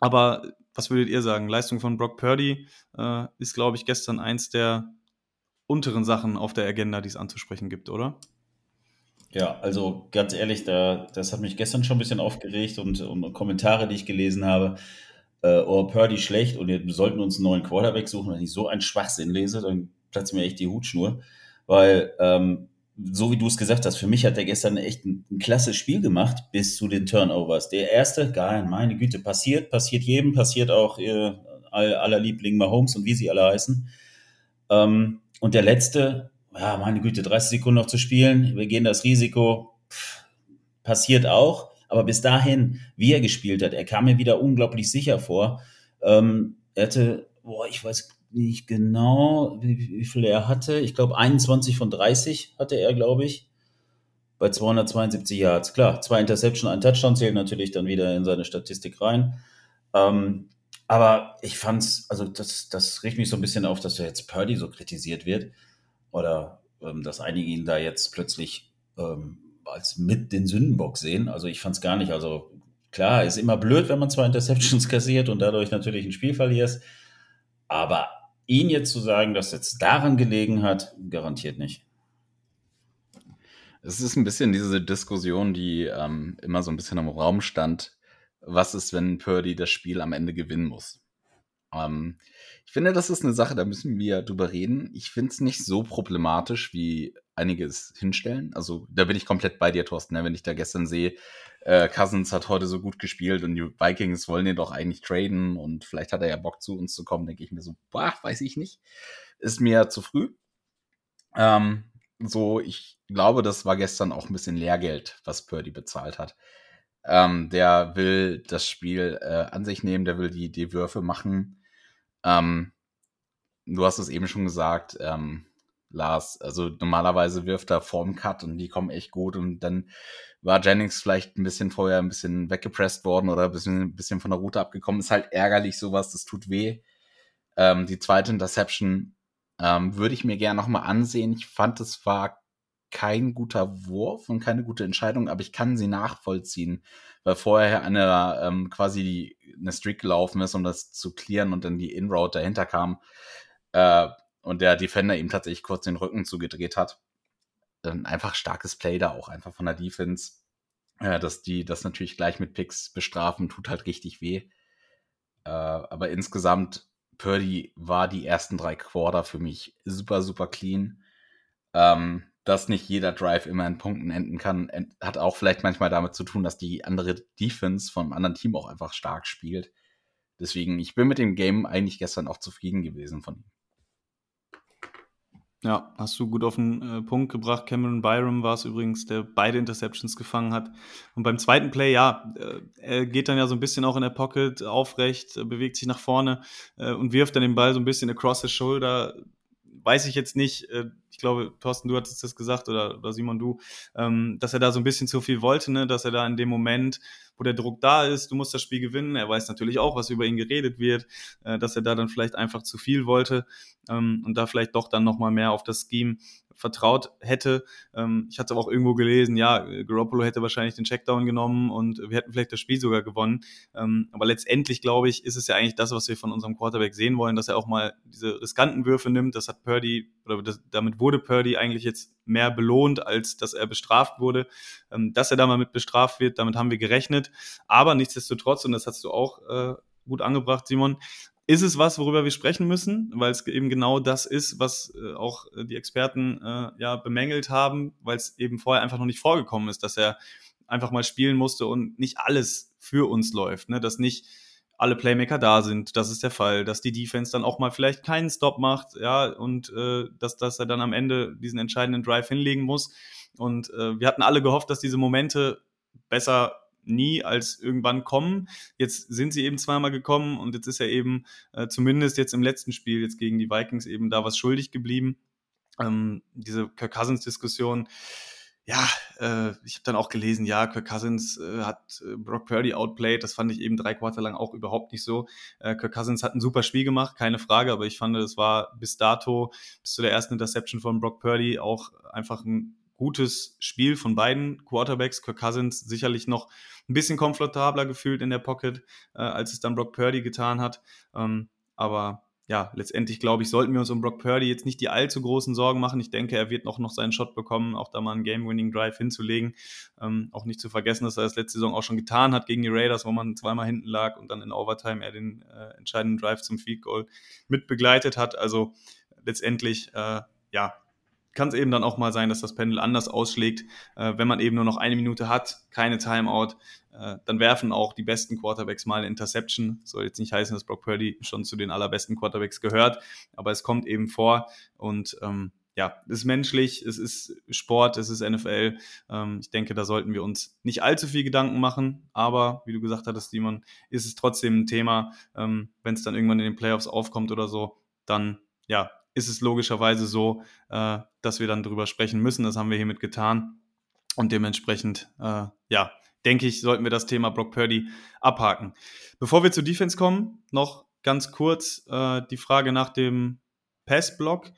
aber was würdet ihr sagen? Leistung von Brock Purdy äh, ist, glaube ich, gestern eins der unteren Sachen auf der Agenda, die es anzusprechen gibt, oder? Ja, also ganz ehrlich, da, das hat mich gestern schon ein bisschen aufgeregt und, und Kommentare, die ich gelesen habe. Äh, oh, Purdy schlecht und wir sollten uns einen neuen Quarterback suchen. Wenn ich so einen Schwachsinn lese, dann platzt mir echt die Hutschnur. Weil, ähm, so wie du es gesagt hast, für mich hat er gestern echt ein, ein klasse Spiel gemacht bis zu den Turnovers. Der erste, geil, meine Güte, passiert, passiert jedem, passiert auch äh, aller Liebling Mahomes und wie sie alle heißen. Ähm, und der letzte, ja, meine Güte, 30 Sekunden noch zu spielen, wir gehen das Risiko, passiert auch. Aber bis dahin, wie er gespielt hat, er kam mir wieder unglaublich sicher vor. Ähm, er hatte, boah, ich weiß nicht genau, wie, wie viel er hatte. Ich glaube, 21 von 30 hatte er, glaube ich, bei 272 Yards. Klar, zwei Interception, ein Touchdown zählt natürlich dann wieder in seine Statistik rein. Ähm, aber ich fand's, also das, das riecht mich so ein bisschen auf, dass jetzt Purdy so kritisiert wird oder ähm, dass einige ihn da jetzt plötzlich ähm, als mit den Sündenbock sehen. Also ich fand es gar nicht. Also klar, ist immer blöd, wenn man zwei Interceptions [laughs] kassiert und dadurch natürlich ein Spiel verlierst. Aber ihn jetzt zu sagen, dass jetzt daran gelegen hat, garantiert nicht. Es ist ein bisschen diese Diskussion, die ähm, immer so ein bisschen im Raum stand. Was ist, wenn Purdy das Spiel am Ende gewinnen muss? Ähm, ich finde, das ist eine Sache, da müssen wir drüber reden. Ich finde es nicht so problematisch, wie einige es hinstellen. Also da bin ich komplett bei dir, Thorsten. Ne? Wenn ich da gestern sehe, äh, Cousins hat heute so gut gespielt und die Vikings wollen ihn doch eigentlich traden und vielleicht hat er ja Bock zu uns zu kommen, denke ich mir so, boah, weiß ich nicht. Ist mir zu früh. Ähm, so, ich glaube, das war gestern auch ein bisschen Lehrgeld, was Purdy bezahlt hat. Ähm, der will das Spiel äh, an sich nehmen, der will die, die Würfe machen. Ähm, du hast es eben schon gesagt, ähm, Lars. Also normalerweise wirft er vorm Cut und die kommen echt gut und dann war Jennings vielleicht ein bisschen vorher ein bisschen weggepresst worden oder ein bisschen, ein bisschen von der Route abgekommen. Ist halt ärgerlich sowas, das tut weh. Ähm, die zweite Interception ähm, würde ich mir gerne nochmal ansehen. Ich fand, es war kein guter Wurf und keine gute Entscheidung, aber ich kann sie nachvollziehen, weil vorher eine ähm, quasi eine Streak gelaufen ist, um das zu klären und dann die In-Route dahinter kam äh, und der Defender ihm tatsächlich kurz den Rücken zugedreht hat. Dann einfach starkes Play da auch einfach von der Defense. Äh, dass die das natürlich gleich mit Picks bestrafen, tut halt richtig weh. Äh, aber insgesamt, Purdy war die ersten drei Quarter für mich super, super clean. Ähm, dass nicht jeder Drive immer in Punkten enden kann, hat auch vielleicht manchmal damit zu tun, dass die andere Defense vom anderen Team auch einfach stark spielt. Deswegen, ich bin mit dem Game eigentlich gestern auch zufrieden gewesen von ihm. Ja, hast du gut auf den äh, Punkt gebracht. Cameron Byram war es übrigens, der beide Interceptions gefangen hat. Und beim zweiten Play, ja, äh, er geht dann ja so ein bisschen auch in der Pocket aufrecht, äh, bewegt sich nach vorne äh, und wirft dann den Ball so ein bisschen across the shoulder. Weiß ich jetzt nicht, äh, ich glaube, Thorsten, du hattest das gesagt oder, oder Simon, du, ähm, dass er da so ein bisschen zu viel wollte, ne? dass er da in dem Moment, wo der Druck da ist, du musst das Spiel gewinnen. Er weiß natürlich auch, was über ihn geredet wird, äh, dass er da dann vielleicht einfach zu viel wollte ähm, und da vielleicht doch dann nochmal mehr auf das Scheme vertraut hätte. Ähm, ich hatte auch irgendwo gelesen, ja, Garoppolo hätte wahrscheinlich den Checkdown genommen und wir hätten vielleicht das Spiel sogar gewonnen. Ähm, aber letztendlich, glaube ich, ist es ja eigentlich das, was wir von unserem Quarterback sehen wollen, dass er auch mal diese riskanten Würfe nimmt. Das hat Purdy, oder das, damit wurde Purdy eigentlich jetzt mehr belohnt, als dass er bestraft wurde. Ähm, dass er da mal mit bestraft wird, damit haben wir gerechnet. Aber nichtsdestotrotz, und das hast du auch äh, gut angebracht, Simon, ist es was, worüber wir sprechen müssen, weil es eben genau das ist, was äh, auch äh, die Experten äh, ja bemängelt haben, weil es eben vorher einfach noch nicht vorgekommen ist, dass er einfach mal spielen musste und nicht alles für uns läuft, ne? dass nicht alle Playmaker da sind, das ist der Fall, dass die Defense dann auch mal vielleicht keinen Stop macht, ja, und äh, dass, dass er dann am Ende diesen entscheidenden Drive hinlegen muss. Und äh, wir hatten alle gehofft, dass diese Momente besser nie als irgendwann kommen. Jetzt sind sie eben zweimal gekommen und jetzt ist er eben äh, zumindest jetzt im letzten Spiel jetzt gegen die Vikings eben da was schuldig geblieben. Ähm, diese Kirk Cousins-Diskussion, ja, äh, ich habe dann auch gelesen, ja, Kirk Cousins äh, hat äh, Brock Purdy outplayed. Das fand ich eben drei Quarter lang auch überhaupt nicht so. Äh, Kirk Cousins hat ein super Spiel gemacht, keine Frage, aber ich fand, es war bis dato, bis zu der ersten Interception von Brock Purdy auch einfach ein gutes Spiel von beiden Quarterbacks. Kirk Cousins sicherlich noch ein bisschen komfortabler gefühlt in der Pocket, äh, als es dann Brock Purdy getan hat. Ähm, aber ja, letztendlich glaube ich, sollten wir uns um Brock Purdy jetzt nicht die allzu großen Sorgen machen. Ich denke, er wird noch, noch seinen Shot bekommen, auch da mal einen Game-Winning-Drive hinzulegen. Ähm, auch nicht zu vergessen, dass er das letzte Saison auch schon getan hat gegen die Raiders, wo man zweimal hinten lag und dann in Overtime er den äh, entscheidenden Drive zum Field Goal mit begleitet hat. Also letztendlich, äh, ja, kann es eben dann auch mal sein, dass das Pendel anders ausschlägt. Äh, wenn man eben nur noch eine Minute hat, keine Timeout, äh, dann werfen auch die besten Quarterbacks mal eine Interception. Soll jetzt nicht heißen, dass Brock Purdy schon zu den allerbesten Quarterbacks gehört, aber es kommt eben vor und ähm, ja, es ist menschlich, es ist Sport, es ist NFL. Ähm, ich denke, da sollten wir uns nicht allzu viel Gedanken machen, aber wie du gesagt hattest, Simon, ist es trotzdem ein Thema, ähm, wenn es dann irgendwann in den Playoffs aufkommt oder so, dann ja, ist es logischerweise so, äh, dass wir dann drüber sprechen müssen. Das haben wir hiermit getan. Und dementsprechend, äh, ja, denke ich, sollten wir das Thema Brock Purdy abhaken. Bevor wir zur Defense kommen, noch ganz kurz äh, die Frage nach dem Pass-Block,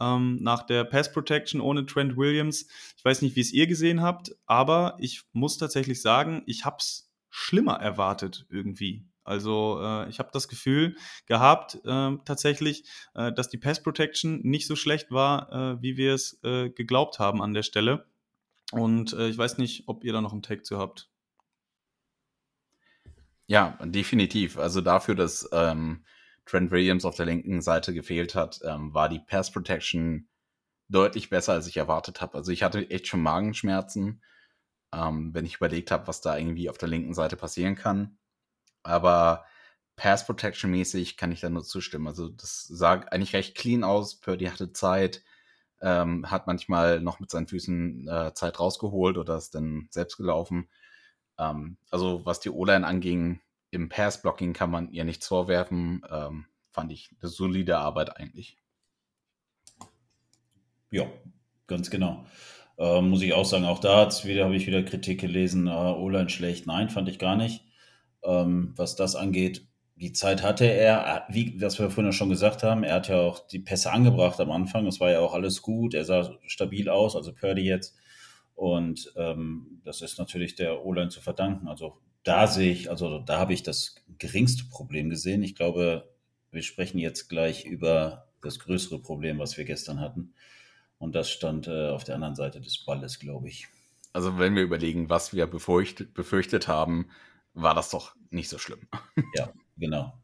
ähm, nach der Pass-Protection ohne Trent Williams. Ich weiß nicht, wie es ihr gesehen habt, aber ich muss tatsächlich sagen, ich habe es schlimmer erwartet irgendwie. Also äh, ich habe das Gefühl gehabt äh, tatsächlich, äh, dass die Pass Protection nicht so schlecht war, äh, wie wir es äh, geglaubt haben an der Stelle. Und äh, ich weiß nicht, ob ihr da noch einen Take zu habt. Ja, definitiv. Also dafür, dass ähm, Trent Williams auf der linken Seite gefehlt hat, ähm, war die Pass Protection deutlich besser, als ich erwartet habe. Also ich hatte echt schon Magenschmerzen, ähm, wenn ich überlegt habe, was da irgendwie auf der linken Seite passieren kann. Aber Pass Protection mäßig kann ich da nur zustimmen. Also das sah eigentlich recht clean aus. Purdy hatte Zeit. ähm, hat manchmal noch mit seinen Füßen äh, Zeit rausgeholt oder ist dann selbst gelaufen. Ähm, also was die O-Line anging, im Pass-Blocking kann man ihr nichts vorwerfen. Ähm, fand ich eine solide Arbeit eigentlich. Ja, ganz genau. Äh, muss ich auch sagen, auch da habe ich wieder Kritik gelesen. Äh, O-Line schlecht. Nein, fand ich gar nicht. Ähm, was das angeht, die Zeit hatte er, wie was wir vorhin schon gesagt haben, er hat ja auch die Pässe angebracht am Anfang. Es war ja auch alles gut. Er sah stabil aus, also Purdy jetzt. Und ähm, das ist natürlich der O-Line zu verdanken. Also da sehe ich, also da habe ich das geringste Problem gesehen. Ich glaube, wir sprechen jetzt gleich über das größere Problem, was wir gestern hatten. Und das stand äh, auf der anderen Seite des Balles, glaube ich. Also wenn wir überlegen, was wir befürchtet, befürchtet haben, war das doch nicht so schlimm. Ja, genau.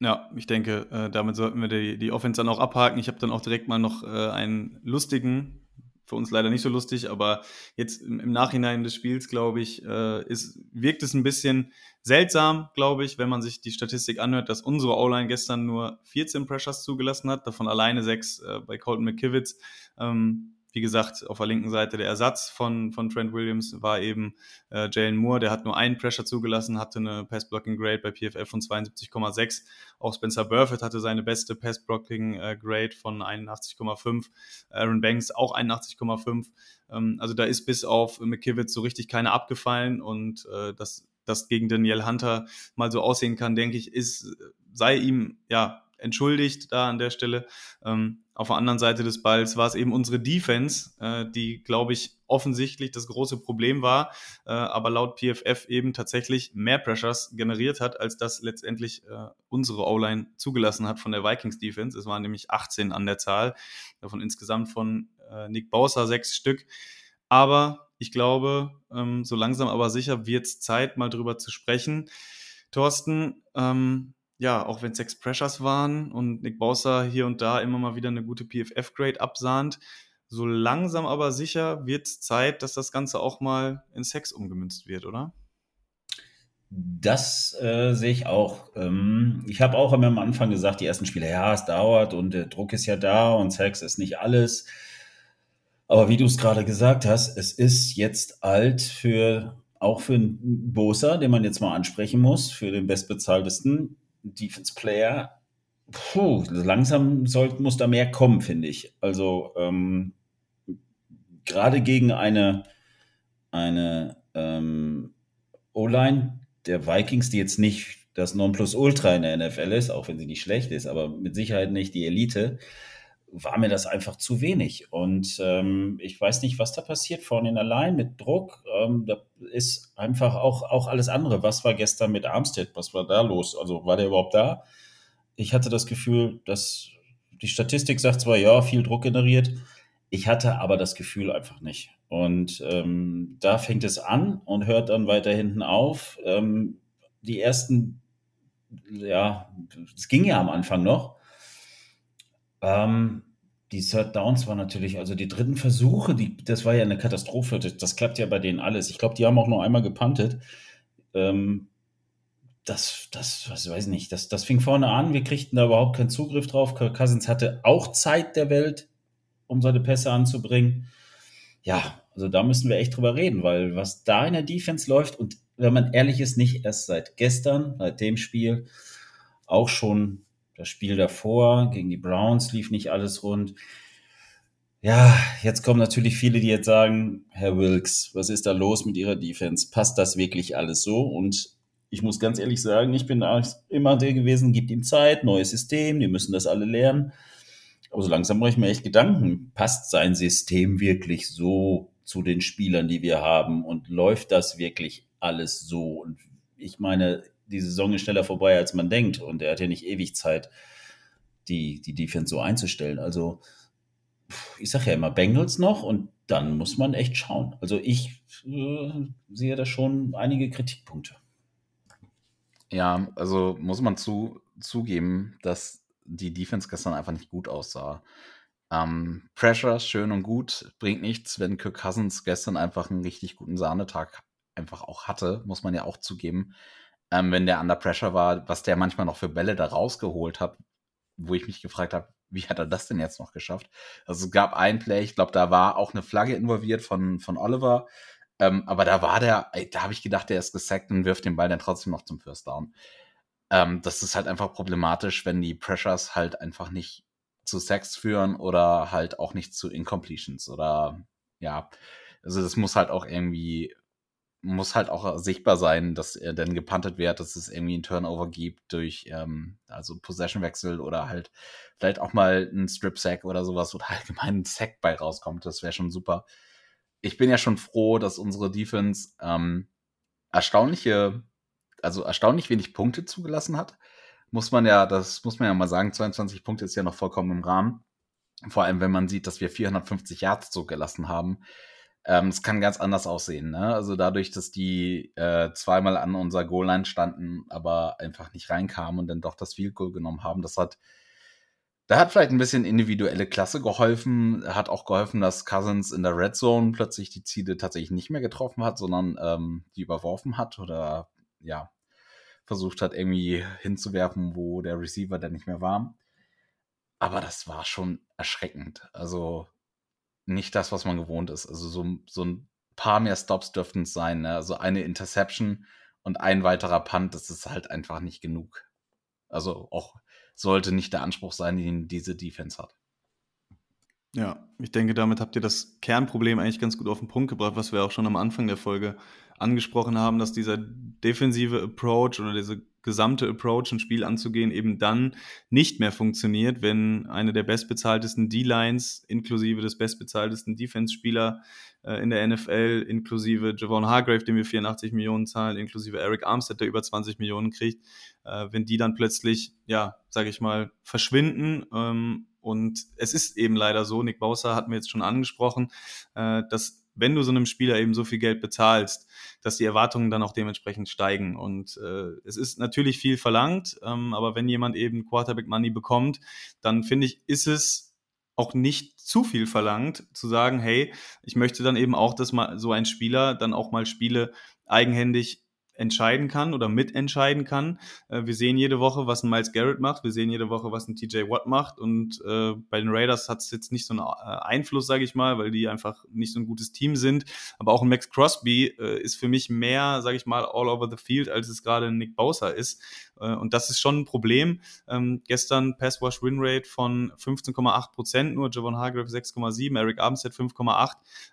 Ja, ich denke, äh, damit sollten wir die, die Offense dann auch abhaken. Ich habe dann auch direkt mal noch äh, einen lustigen für uns leider nicht so lustig, aber jetzt im, Nachhinein des Spiels, glaube ich, äh, ist, wirkt es ein bisschen seltsam, glaube ich, wenn man sich die Statistik anhört, dass unsere O-Line gestern nur 14 Pressures zugelassen hat, davon alleine sechs äh, bei Colton McKivitz. Ähm, wie gesagt, auf der linken Seite der Ersatz von, von Trent Williams war eben äh, Jalen Moore, der hat nur einen Pressure zugelassen, hatte eine Pass-Blocking-Grade bei PFF von 72,6. Auch Spencer Burford hatte seine beste Pass-Blocking-Grade von 81,5. Aaron Banks auch 81,5. Ähm, also da ist bis auf McKivitz so richtig keine abgefallen und äh, das das gegen Daniel Hunter mal so aussehen kann, denke ich, ist, sei ihm ja entschuldigt da an der Stelle. Ähm, auf der anderen Seite des Balls war es eben unsere Defense, äh, die, glaube ich, offensichtlich das große Problem war, äh, aber laut PFF eben tatsächlich mehr Pressures generiert hat, als das letztendlich äh, unsere O-Line zugelassen hat von der Vikings Defense. Es waren nämlich 18 an der Zahl, davon insgesamt von äh, Nick Bowser sechs Stück. Aber ich glaube, ähm, so langsam aber sicher wird es Zeit, mal drüber zu sprechen. Thorsten, ähm, ja, auch wenn sechs Pressures waren und Nick Bowser hier und da immer mal wieder eine gute PFF-Grade absahnt, so langsam aber sicher wird es Zeit, dass das Ganze auch mal in Sex umgemünzt wird, oder? Das äh, sehe ich auch. Ähm, ich habe auch immer am Anfang gesagt, die ersten Spiele, ja, es dauert und der Druck ist ja da und Sex ist nicht alles. Aber wie du es gerade gesagt hast, es ist jetzt alt für auch für einen Bosa, den man jetzt mal ansprechen muss, für den bestbezahltesten Defense Player. Puh, langsam soll, muss da mehr kommen, finde ich. Also ähm, gerade gegen eine, eine ähm, O-Line der Vikings, die jetzt nicht das Nonplusultra in der NFL ist, auch wenn sie nicht schlecht ist, aber mit Sicherheit nicht die Elite, war mir das einfach zu wenig. Und ähm, ich weiß nicht, was da passiert vorne in Line mit Druck. Ähm, da ist einfach auch, auch alles andere. Was war gestern mit Armstead? Was war da los? Also war der überhaupt da? Ich hatte das Gefühl, dass die Statistik sagt zwar, ja, viel Druck generiert. Ich hatte aber das Gefühl einfach nicht. Und ähm, da fängt es an und hört dann weiter hinten auf. Ähm, die ersten, ja, es ging ja am Anfang noch. Ähm, die Third Downs war natürlich, also die dritten Versuche, die, das war ja eine Katastrophe. Das, das klappt ja bei denen alles. Ich glaube, die haben auch nur einmal gepantet. Ähm, das, das, was weiß ich nicht, das, das fing vorne an. Wir kriegten da überhaupt keinen Zugriff drauf. Kirk Cousins hatte auch Zeit der Welt, um seine Pässe anzubringen. Ja, also da müssen wir echt drüber reden, weil was da in der Defense läuft und wenn man ehrlich ist, nicht erst seit gestern, seit dem Spiel, auch schon das Spiel davor gegen die Browns lief nicht alles rund. Ja, jetzt kommen natürlich viele, die jetzt sagen, Herr Wilkes, was ist da los mit Ihrer Defense? Passt das wirklich alles so? Und ich muss ganz ehrlich sagen, ich bin immer der gewesen, gibt ihm Zeit, neues System, die müssen das alle lernen. Aber so langsam mache ich mir echt Gedanken, passt sein System wirklich so zu den Spielern, die wir haben? Und läuft das wirklich alles so? Und ich meine, die Saison ist schneller vorbei, als man denkt. Und er hat ja nicht ewig Zeit, die, die Defense so einzustellen. Also, ich sage ja immer Bengals noch und dann muss man echt schauen. Also, ich äh, sehe da schon einige Kritikpunkte. Ja, also muss man zu, zugeben, dass die Defense gestern einfach nicht gut aussah. Ähm, Pressure, schön und gut, bringt nichts, wenn Kirk Cousins gestern einfach einen richtig guten Sahnetag einfach auch hatte, muss man ja auch zugeben ähm, wenn der under pressure war, was der manchmal noch für Bälle da rausgeholt hat, wo ich mich gefragt habe, wie hat er das denn jetzt noch geschafft? Also es gab ein Play, ich glaube, da war auch eine Flagge involviert von, von Oliver. Ähm, aber da war der, ey, da habe ich gedacht, der ist gesackt und wirft den Ball dann trotzdem noch zum First Down. Ähm, das ist halt einfach problematisch, wenn die Pressures halt einfach nicht zu Sacks führen oder halt auch nicht zu Incompletions oder ja, also das muss halt auch irgendwie muss halt auch sichtbar sein, dass er dann gepantet wird, dass es irgendwie ein Turnover gibt durch ähm, also Possession-Wechsel oder halt vielleicht auch mal ein Strip-Sack oder sowas oder allgemein ein Sack bei rauskommt. Das wäre schon super. Ich bin ja schon froh, dass unsere Defense ähm, erstaunliche, also erstaunlich wenig Punkte zugelassen hat. Muss man ja, das muss man ja mal sagen, 22 Punkte ist ja noch vollkommen im Rahmen. Vor allem, wenn man sieht, dass wir 450 Yards zugelassen haben ähm, es kann ganz anders aussehen. Ne? Also dadurch, dass die äh, zweimal an unserer Goal-Line standen, aber einfach nicht reinkamen und dann doch das Field Goal genommen haben, das hat da hat vielleicht ein bisschen individuelle Klasse geholfen. Hat auch geholfen, dass Cousins in der Red Zone plötzlich die Ziele tatsächlich nicht mehr getroffen hat, sondern ähm, die überworfen hat oder ja, versucht hat, irgendwie hinzuwerfen, wo der Receiver dann nicht mehr war. Aber das war schon erschreckend. Also nicht das, was man gewohnt ist. Also so, so ein paar mehr Stops dürften es sein. Ne? Also eine Interception und ein weiterer Punt, das ist halt einfach nicht genug. Also auch sollte nicht der Anspruch sein, den diese Defense hat. Ja, ich denke, damit habt ihr das Kernproblem eigentlich ganz gut auf den Punkt gebracht, was wir auch schon am Anfang der Folge angesprochen haben, dass dieser defensive Approach oder diese gesamte Approach, ein Spiel anzugehen, eben dann nicht mehr funktioniert, wenn eine der bestbezahltesten D-Lines inklusive des bestbezahltesten Defense-Spieler äh, in der NFL, inklusive Javon Hargrave, dem wir 84 Millionen zahlen, inklusive Eric Armstead, der über 20 Millionen kriegt, äh, wenn die dann plötzlich, ja, sage ich mal, verschwinden. Ähm, und es ist eben leider so, Nick Bowser hat mir jetzt schon angesprochen, äh, dass wenn du so einem Spieler eben so viel Geld bezahlst, dass die Erwartungen dann auch dementsprechend steigen. Und äh, es ist natürlich viel verlangt, ähm, aber wenn jemand eben Quarterback Money bekommt, dann finde ich, ist es auch nicht zu viel verlangt, zu sagen, hey, ich möchte dann eben auch, dass mal so ein Spieler dann auch mal Spiele eigenhändig entscheiden kann oder mitentscheiden kann. Äh, wir sehen jede Woche, was ein Miles Garrett macht. Wir sehen jede Woche, was ein TJ Watt macht. Und äh, bei den Raiders hat es jetzt nicht so einen äh, Einfluss, sage ich mal, weil die einfach nicht so ein gutes Team sind. Aber auch ein Max Crosby äh, ist für mich mehr, sage ich mal, all over the field, als es gerade Nick Bowser ist. Äh, und das ist schon ein Problem. Ähm, gestern Pass-Wash-Win-Rate von 15,8 Prozent, nur Javon Hargrave 6,7, Eric Armstead 5,8.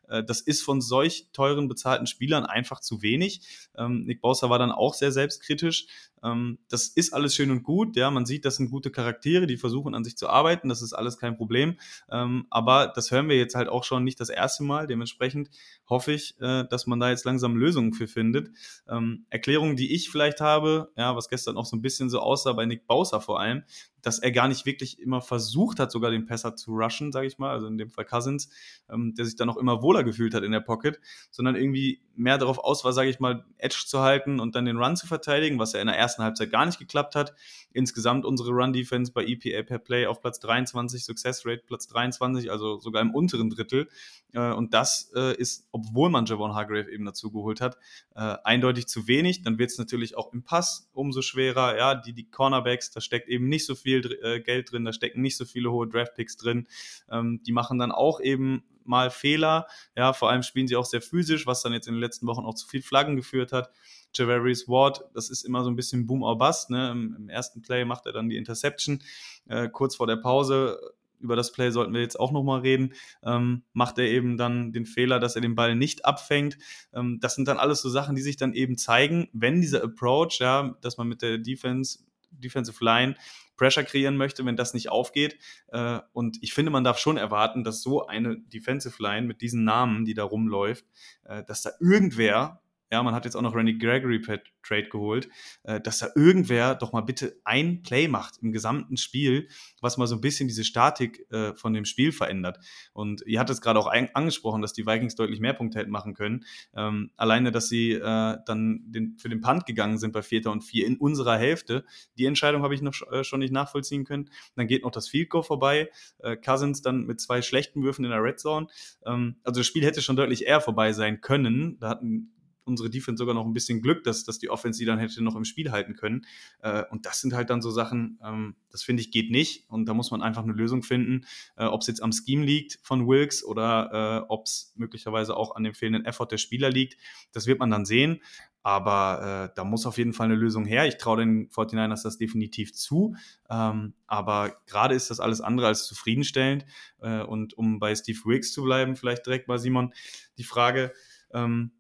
Äh, das ist von solch teuren bezahlten Spielern einfach zu wenig. Ähm, Nick Bowser war dann auch sehr selbstkritisch. Ähm, das ist alles schön und gut. Ja, man sieht, das sind gute Charaktere, die versuchen an sich zu arbeiten. Das ist alles kein Problem. Ähm, aber das hören wir jetzt halt auch schon nicht das erste Mal. Dementsprechend hoffe ich, äh, dass man da jetzt langsam Lösungen für findet. Ähm, Erklärungen, die ich vielleicht habe, ja, was gestern auch so ein bisschen so aussah bei Nick Bowser vor allem, dass er gar nicht wirklich immer versucht hat, sogar den Passer zu rushen, sage ich mal, also in dem Fall Cousins, ähm, der sich dann auch immer wohler gefühlt hat in der Pocket, sondern irgendwie mehr darauf aus war, sage ich mal, Edge zu halten und dann den Run zu verteidigen, was ja in der ersten Halbzeit gar nicht geklappt hat. Insgesamt unsere Run-Defense bei EPA per Play auf Platz 23, Success Rate Platz 23, also sogar im unteren Drittel. Äh, und das äh, ist, obwohl man Javon Hargrave eben dazu geholt hat, äh, eindeutig zu wenig. Dann wird es natürlich auch im Pass umso schwerer. Ja, die, die Cornerbacks, da steckt eben nicht so viel Geld drin, da stecken nicht so viele hohe Draftpicks drin. Ähm, die machen dann auch eben mal Fehler. Ja, vor allem spielen sie auch sehr physisch, was dann jetzt in den letzten Wochen auch zu viel Flaggen geführt hat. Javarius Ward, das ist immer so ein bisschen Boom or Bust. Ne? Im, Im, ersten Play macht er dann die Interception. Äh, kurz vor der Pause über das Play sollten wir jetzt auch nochmal reden, ähm, macht er eben dann den Fehler, dass er den Ball nicht abfängt. Ähm, das sind dann alles so Sachen, die sich dann eben zeigen, wenn dieser Approach, ja, dass man mit der Defense, Defensive Line Pressure kreieren möchte, wenn das nicht aufgeht. Äh, und ich finde, man darf schon erwarten, dass so eine Defensive Line mit diesen Namen, die da rumläuft, äh, dass da irgendwer ja, man hat jetzt auch noch Randy Gregory per Trade geholt, äh, dass da irgendwer doch mal bitte ein Play macht im gesamten Spiel, was mal so ein bisschen diese Statik äh, von dem Spiel verändert. Und ihr hattet es gerade auch angesprochen, dass die Vikings deutlich mehr Punkte hätten machen können. Ähm, alleine, dass sie äh, dann den, für den Punt gegangen sind bei Vierter und Vier in unserer Hälfte, die Entscheidung habe ich noch äh, schon nicht nachvollziehen können. Dann geht noch das Field Goal vorbei. Äh, Cousins dann mit zwei schlechten Würfen in der Red Zone. Ähm, also das Spiel hätte schon deutlich eher vorbei sein können. Da hatten unsere Defense sogar noch ein bisschen Glück, dass, dass die Offense die dann hätte noch im Spiel halten können. Äh, und das sind halt dann so Sachen, ähm, das finde ich geht nicht. Und da muss man einfach eine Lösung finden, äh, ob es jetzt am Scheme liegt von Wilkes oder äh, ob es möglicherweise auch an dem fehlenden Effort der Spieler liegt. Das wird man dann sehen. Aber äh, da muss auf jeden Fall eine Lösung her. Ich traue den 49ers das definitiv zu. Ähm, aber gerade ist das alles andere als zufriedenstellend. Äh, und um bei Steve Wicks zu bleiben, vielleicht direkt bei Simon, die Frage ähm,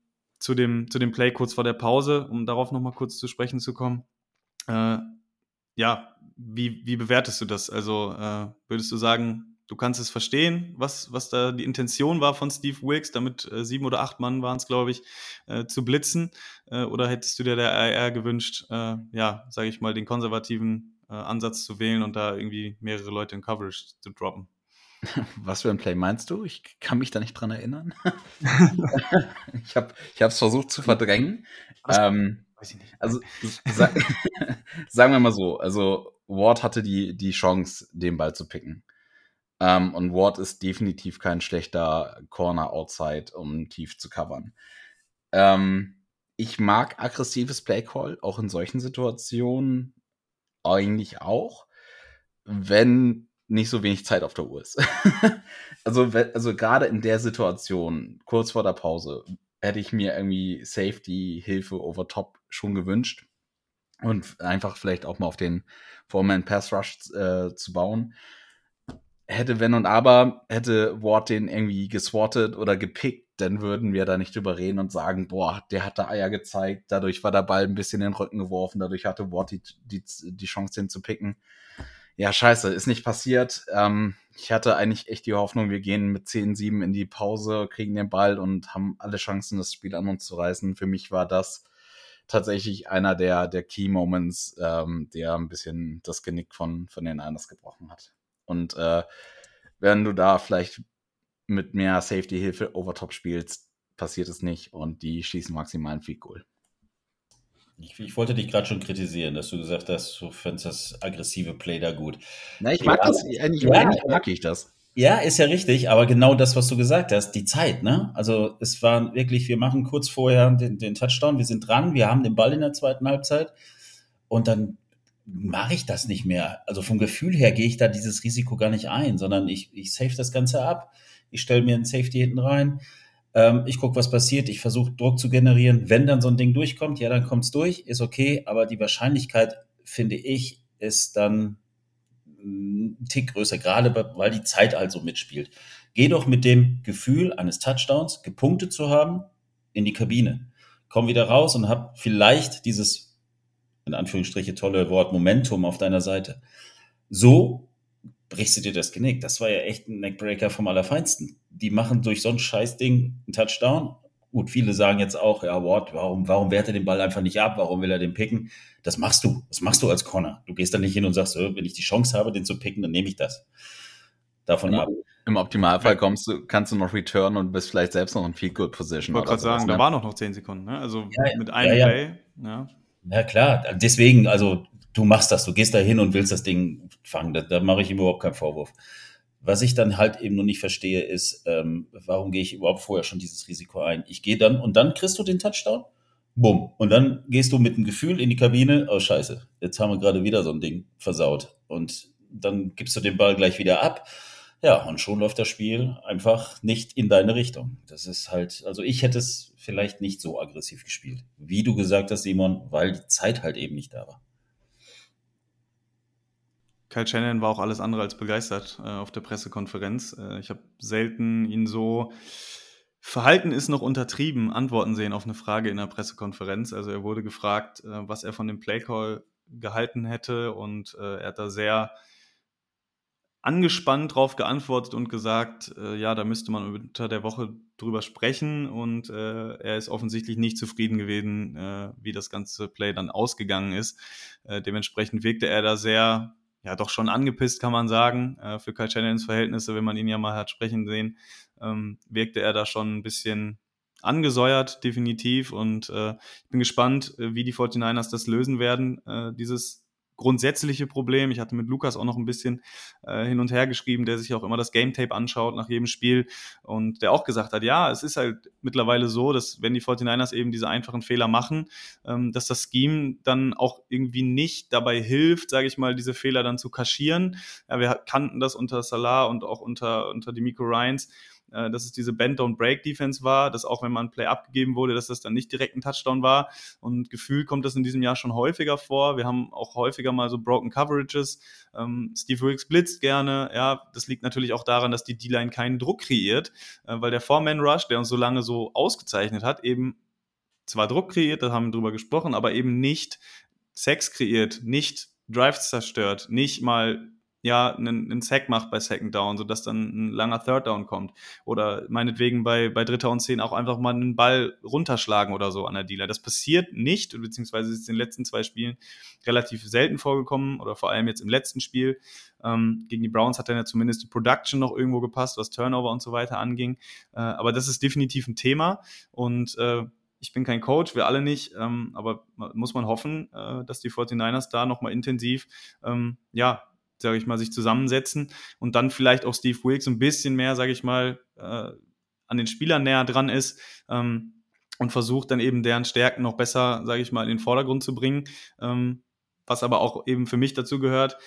zu, dem, zu dem Play kurz vor der Pause, um darauf nochmal kurz zu sprechen zu kommen. Äh, ja, wie, wie bewertest du das? Also äh, würdest du sagen, du kannst es verstehen, was, was da die Intention war von Steve Wilkes, damit äh, sieben oder acht Mann waren es, glaube ich, äh, zu blitzen? Äh, oder hättest du dir der AR gewünscht, äh, ja, sage ich mal, den konservativen äh, Ansatz zu wählen und da irgendwie mehrere Leute in Coverage zu droppen? Was für ein Play meinst du? Ich kann mich da nicht dran erinnern. [laughs] ich habe es versucht zu verdrängen. Ähm, Weiß ich nicht. Also sa [laughs] sagen wir mal so, also Ward hatte die, die Chance, den Ball zu picken. Ähm, und Ward ist definitiv kein schlechter Corner outside, um tief zu covern. Ähm, ich mag aggressives Playcall, auch in solchen Situationen eigentlich auch, wenn nicht so wenig Zeit auf der Uhr ist. [laughs] also, also gerade in der Situation, kurz vor der Pause, hätte ich mir irgendwie Safety-Hilfe over top schon gewünscht. Und einfach vielleicht auch mal auf den Foreman-Pass-Rush äh, zu bauen hätte wenn und aber, hätte Ward den irgendwie geswattet oder gepickt, dann würden wir da nicht drüber reden und sagen, boah, der hat da Eier gezeigt, dadurch war der Ball ein bisschen in den Rücken geworfen, dadurch hatte Ward die, die, die Chance, den zu picken. Ja, scheiße, ist nicht passiert. Ähm, ich hatte eigentlich echt die Hoffnung, wir gehen mit 10-7 in die Pause, kriegen den Ball und haben alle Chancen, das Spiel an uns zu reißen. Für mich war das tatsächlich einer der, der Key Moments, ähm, der ein bisschen das Genick von, von den Niners gebrochen hat. Und äh, wenn du da vielleicht mit mehr Safety-Hilfe Overtop spielst, passiert es nicht und die schießen maximal ein Field Goal. Ich, ich, wollte dich gerade schon kritisieren, dass du gesagt hast, du findest das aggressive Play da gut. Na, ich mag ja, das, eigentlich, ja, eigentlich mag ich das. Ja, ist ja richtig, aber genau das, was du gesagt hast, die Zeit, ne? Also es war wirklich, wir machen kurz vorher den, den Touchdown, wir sind dran, wir haben den Ball in der zweiten Halbzeit und dann mache ich das nicht mehr. Also vom Gefühl her gehe ich da dieses Risiko gar nicht ein, sondern ich, ich save das Ganze ab. Ich stelle mir ein Safety hinten rein. Ähm, ich gucke, was passiert. Ich versuche Druck zu generieren. Wenn dann so ein Ding durchkommt, ja, dann kommt es durch, ist okay. Aber die Wahrscheinlichkeit, finde ich, ist dann ein Tick größer, gerade weil die Zeit also mitspielt. Geh doch mit dem Gefühl eines Touchdowns, gepunktet zu haben, in die Kabine. Komm wieder raus und hab vielleicht dieses in Anführungsstriche tolle Wort Momentum auf deiner Seite. So brichst du dir das Genick. Das war ja echt ein Neckbreaker vom Allerfeinsten. Die machen durch so ein Scheißding einen Touchdown. Gut, viele sagen jetzt auch, ja, Ward, warum, warum wehrt er den Ball einfach nicht ab? Warum will er den picken? Das machst du. Das machst du als Corner. Du gehst da nicht hin und sagst, wenn ich die Chance habe, den zu picken, dann nehme ich das. Davon ab. Im Optimalfall kommst du, kannst du noch return und bist vielleicht selbst noch in Field Goal Position. Ich wollte gerade sagen, ne? da war noch noch 10 Sekunden, ne? Also ja, mit einem ja, Play, ja. Ja, klar. Deswegen, also du machst das, du gehst da hin und willst das Ding fangen. Da, da mache ich ihm überhaupt keinen Vorwurf. Was ich dann halt eben nur nicht verstehe, ist, ähm, warum gehe ich überhaupt vorher schon dieses Risiko ein? Ich gehe dann und dann kriegst du den Touchdown. Bumm. Und dann gehst du mit dem Gefühl in die Kabine, oh scheiße, jetzt haben wir gerade wieder so ein Ding versaut. Und dann gibst du den Ball gleich wieder ab ja, und schon läuft das Spiel einfach nicht in deine Richtung. Das ist halt, also ich hätte es vielleicht nicht so aggressiv gespielt. Wie du gesagt hast, Simon, weil die Zeit halt eben nicht da war. Kyle Shannon war auch alles andere als begeistert äh, auf der Pressekonferenz. Äh, ich habe selten ihn so Verhalten ist noch untertrieben, Antworten sehen auf eine Frage in der Pressekonferenz. Also er wurde gefragt, äh, was er von dem Playcall gehalten hätte und äh, er hat da sehr angespannt drauf geantwortet und gesagt, äh, ja, da müsste man unter der Woche drüber sprechen und äh, er ist offensichtlich nicht zufrieden gewesen, äh, wie das ganze Play dann ausgegangen ist. Äh, dementsprechend wirkte er da sehr, ja, doch schon angepisst, kann man sagen, äh, für Kyle Shannons Verhältnisse, wenn man ihn ja mal hat sprechen sehen, ähm, wirkte er da schon ein bisschen angesäuert, definitiv. Und äh, ich bin gespannt, äh, wie die 49ers das lösen werden, äh, dieses grundsätzliche Problem. Ich hatte mit Lukas auch noch ein bisschen äh, hin und her geschrieben, der sich auch immer das Game Tape anschaut nach jedem Spiel und der auch gesagt hat, ja, es ist halt mittlerweile so, dass wenn die 49ers eben diese einfachen Fehler machen, ähm, dass das Scheme dann auch irgendwie nicht dabei hilft, sage ich mal, diese Fehler dann zu kaschieren. Ja, wir kannten das unter Salah und auch unter, unter Demico Ryans, äh, dass es diese Bend-Don't-Break-Defense war, dass auch wenn man ein Play abgegeben wurde, dass das dann nicht direkt ein Touchdown war. Und gefühlt kommt das in diesem Jahr schon häufiger vor. Wir haben auch häufiger mal so Broken Coverages. Ähm, Steve Wilkes blitzt gerne. Ja, das liegt natürlich auch daran, dass die D-Line keinen Druck kreiert, äh, weil der Four-Man-Rush, der uns so lange so ausgezeichnet hat, eben zwar Druck kreiert, da haben wir drüber gesprochen, aber eben nicht Sex kreiert, nicht Drives zerstört, nicht mal ja, einen, einen Sack macht bei Second Down, sodass dann ein langer Third Down kommt. Oder meinetwegen bei, bei Dritter und Zehn auch einfach mal einen Ball runterschlagen oder so an der Dealer. Das passiert nicht, beziehungsweise ist in den letzten zwei Spielen relativ selten vorgekommen oder vor allem jetzt im letzten Spiel. Ähm, gegen die Browns hat dann ja zumindest die Production noch irgendwo gepasst, was Turnover und so weiter anging. Äh, aber das ist definitiv ein Thema und äh, ich bin kein Coach, wir alle nicht, ähm, aber muss man hoffen, äh, dass die 49ers da nochmal intensiv ähm, ja, sage ich mal, sich zusammensetzen und dann vielleicht auch Steve Wilkes ein bisschen mehr, sage ich mal, äh, an den Spielern näher dran ist ähm, und versucht dann eben deren Stärken noch besser, sage ich mal, in den Vordergrund zu bringen. Ähm, was aber auch eben für mich dazu gehört,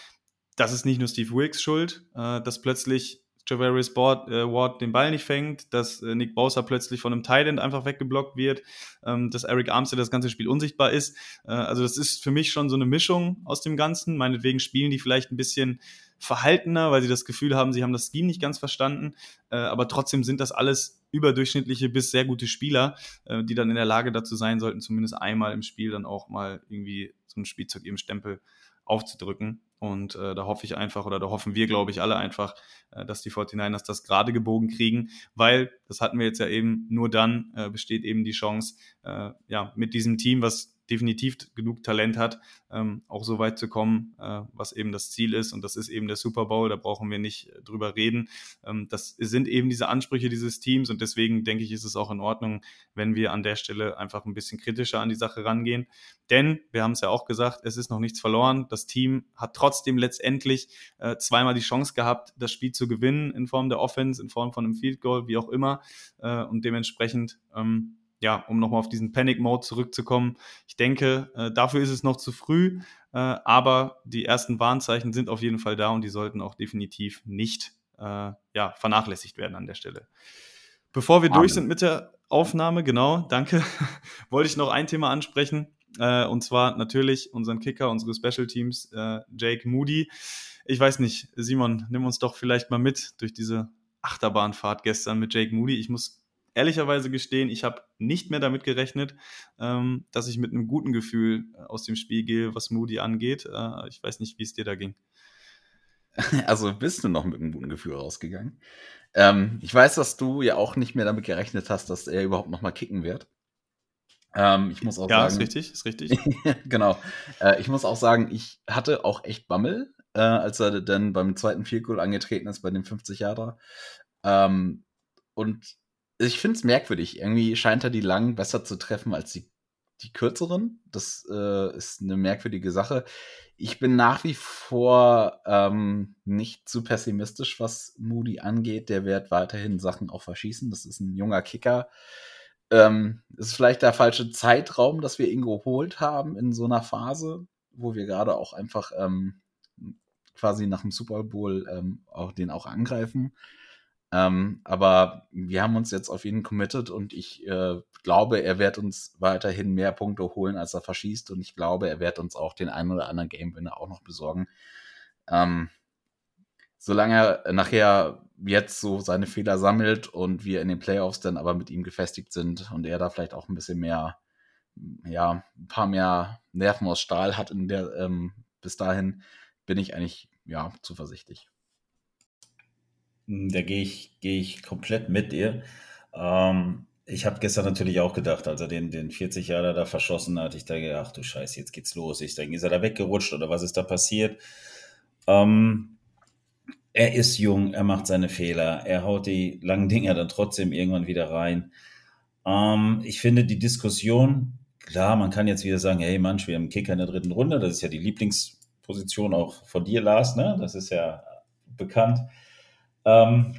das ist nicht nur Steve Wilkes Schuld, äh, dass plötzlich Javarius Ward, äh, Ward den Ball nicht fängt, dass äh, Nick Bosa plötzlich von einem Tight einfach weggeblockt wird, ähm, dass Eric Armstead das ganze Spiel unsichtbar ist. Äh, also das ist für mich schon so eine Mischung aus dem Ganzen. Meinetwegen spielen die vielleicht ein bisschen verhaltener, weil sie das Gefühl haben, sie haben das Scheme nicht ganz verstanden. Äh, aber trotzdem sind das alles überdurchschnittliche bis sehr gute Spieler, äh, die dann in der Lage dazu sein sollten, zumindest einmal im Spiel dann auch mal irgendwie so ein Spielzeug im Stempel aufzudrücken. Und äh, da hoffe ich einfach, oder da hoffen wir, glaube ich, alle einfach, äh, dass die 49ers das gerade gebogen kriegen, weil, das hatten wir jetzt ja eben, nur dann äh, besteht eben die Chance, äh, ja, mit diesem Team, was definitiv genug Talent hat, ähm, auch so weit zu kommen, äh, was eben das Ziel ist. Und das ist eben der Super Bowl, da brauchen wir nicht äh, drüber reden. Ähm, das sind eben diese Ansprüche dieses Teams und deswegen denke ich, ist es auch in Ordnung, wenn wir an der Stelle einfach ein bisschen kritischer an die Sache rangehen. Denn, wir haben es ja auch gesagt, es ist noch nichts verloren. Das Team hat trotzdem letztendlich äh, zweimal die Chance gehabt, das Spiel zu gewinnen in Form der Offense, in Form von einem Field Goal, wie auch immer. Äh, und dementsprechend, ähm, ja, um nochmal auf diesen Panic-Mode zurückzukommen, ich denke, äh, dafür ist es noch zu früh, äh, aber die ersten Warnzeichen sind auf jeden Fall da und die sollten auch definitiv nicht äh, ja, vernachlässigt werden an der Stelle. Bevor wir Amen. durch sind mit der Aufnahme, genau, danke, [laughs] wollte ich noch ein Thema ansprechen. Äh, und zwar natürlich unseren Kicker, unsere Special Teams, äh, Jake Moody. Ich weiß nicht, Simon, nimm uns doch vielleicht mal mit durch diese Achterbahnfahrt gestern mit Jake Moody. Ich muss ehrlicherweise gestehen, ich habe nicht mehr damit gerechnet, ähm, dass ich mit einem guten Gefühl äh, aus dem Spiel gehe, was Moody angeht. Äh, ich weiß nicht, wie es dir da ging. [laughs] Also bist du noch mit einem guten Gefühl rausgegangen. Ähm, ich weiß, dass du ja auch nicht mehr damit gerechnet hast, dass er überhaupt noch mal kicken wird. Ähm, ich muss auch ja, sagen. Ist richtig, ist richtig. [laughs] genau. Äh, ich muss auch sagen, ich hatte auch echt Bammel, äh, als er dann beim zweiten Goal angetreten ist, bei dem 50 Jahre. Ähm, und ich finde es merkwürdig. Irgendwie scheint er die langen besser zu treffen als die, die kürzeren. Das äh, ist eine merkwürdige Sache. Ich bin nach wie vor ähm, nicht zu pessimistisch, was Moody angeht. Der wird weiterhin Sachen auch verschießen. Das ist ein junger Kicker. Ähm, ist vielleicht der falsche Zeitraum, dass wir ihn geholt haben in so einer Phase, wo wir gerade auch einfach ähm, quasi nach dem Super Bowl ähm, auch den auch angreifen. Ähm, aber wir haben uns jetzt auf ihn committed und ich äh, glaube, er wird uns weiterhin mehr Punkte holen, als er verschießt. Und ich glaube, er wird uns auch den einen oder anderen Game-Winner auch noch besorgen. Ähm, solange er nachher jetzt so seine Fehler sammelt und wir in den Playoffs dann aber mit ihm gefestigt sind und er da vielleicht auch ein bisschen mehr, ja, ein paar mehr Nerven aus Stahl hat in der, ähm, bis dahin, bin ich eigentlich, ja, zuversichtlich. Hm, da gehe ich, gehe ich komplett mit dir. Ähm, ich habe gestern natürlich auch gedacht, als er den, den 40 Jahre da verschossen hat, ich dachte, ach du Scheiße, jetzt geht's los. Ich denke, ist er da weggerutscht oder was ist da passiert? Ähm, er ist jung, er macht seine Fehler, er haut die langen Dinger dann trotzdem irgendwann wieder rein. Ähm, ich finde die Diskussion, klar, man kann jetzt wieder sagen, hey Mann, wir haben einen Kicker in der dritten Runde, das ist ja die Lieblings- Position auch von dir, Lars, ne? Das ist ja bekannt. Ähm,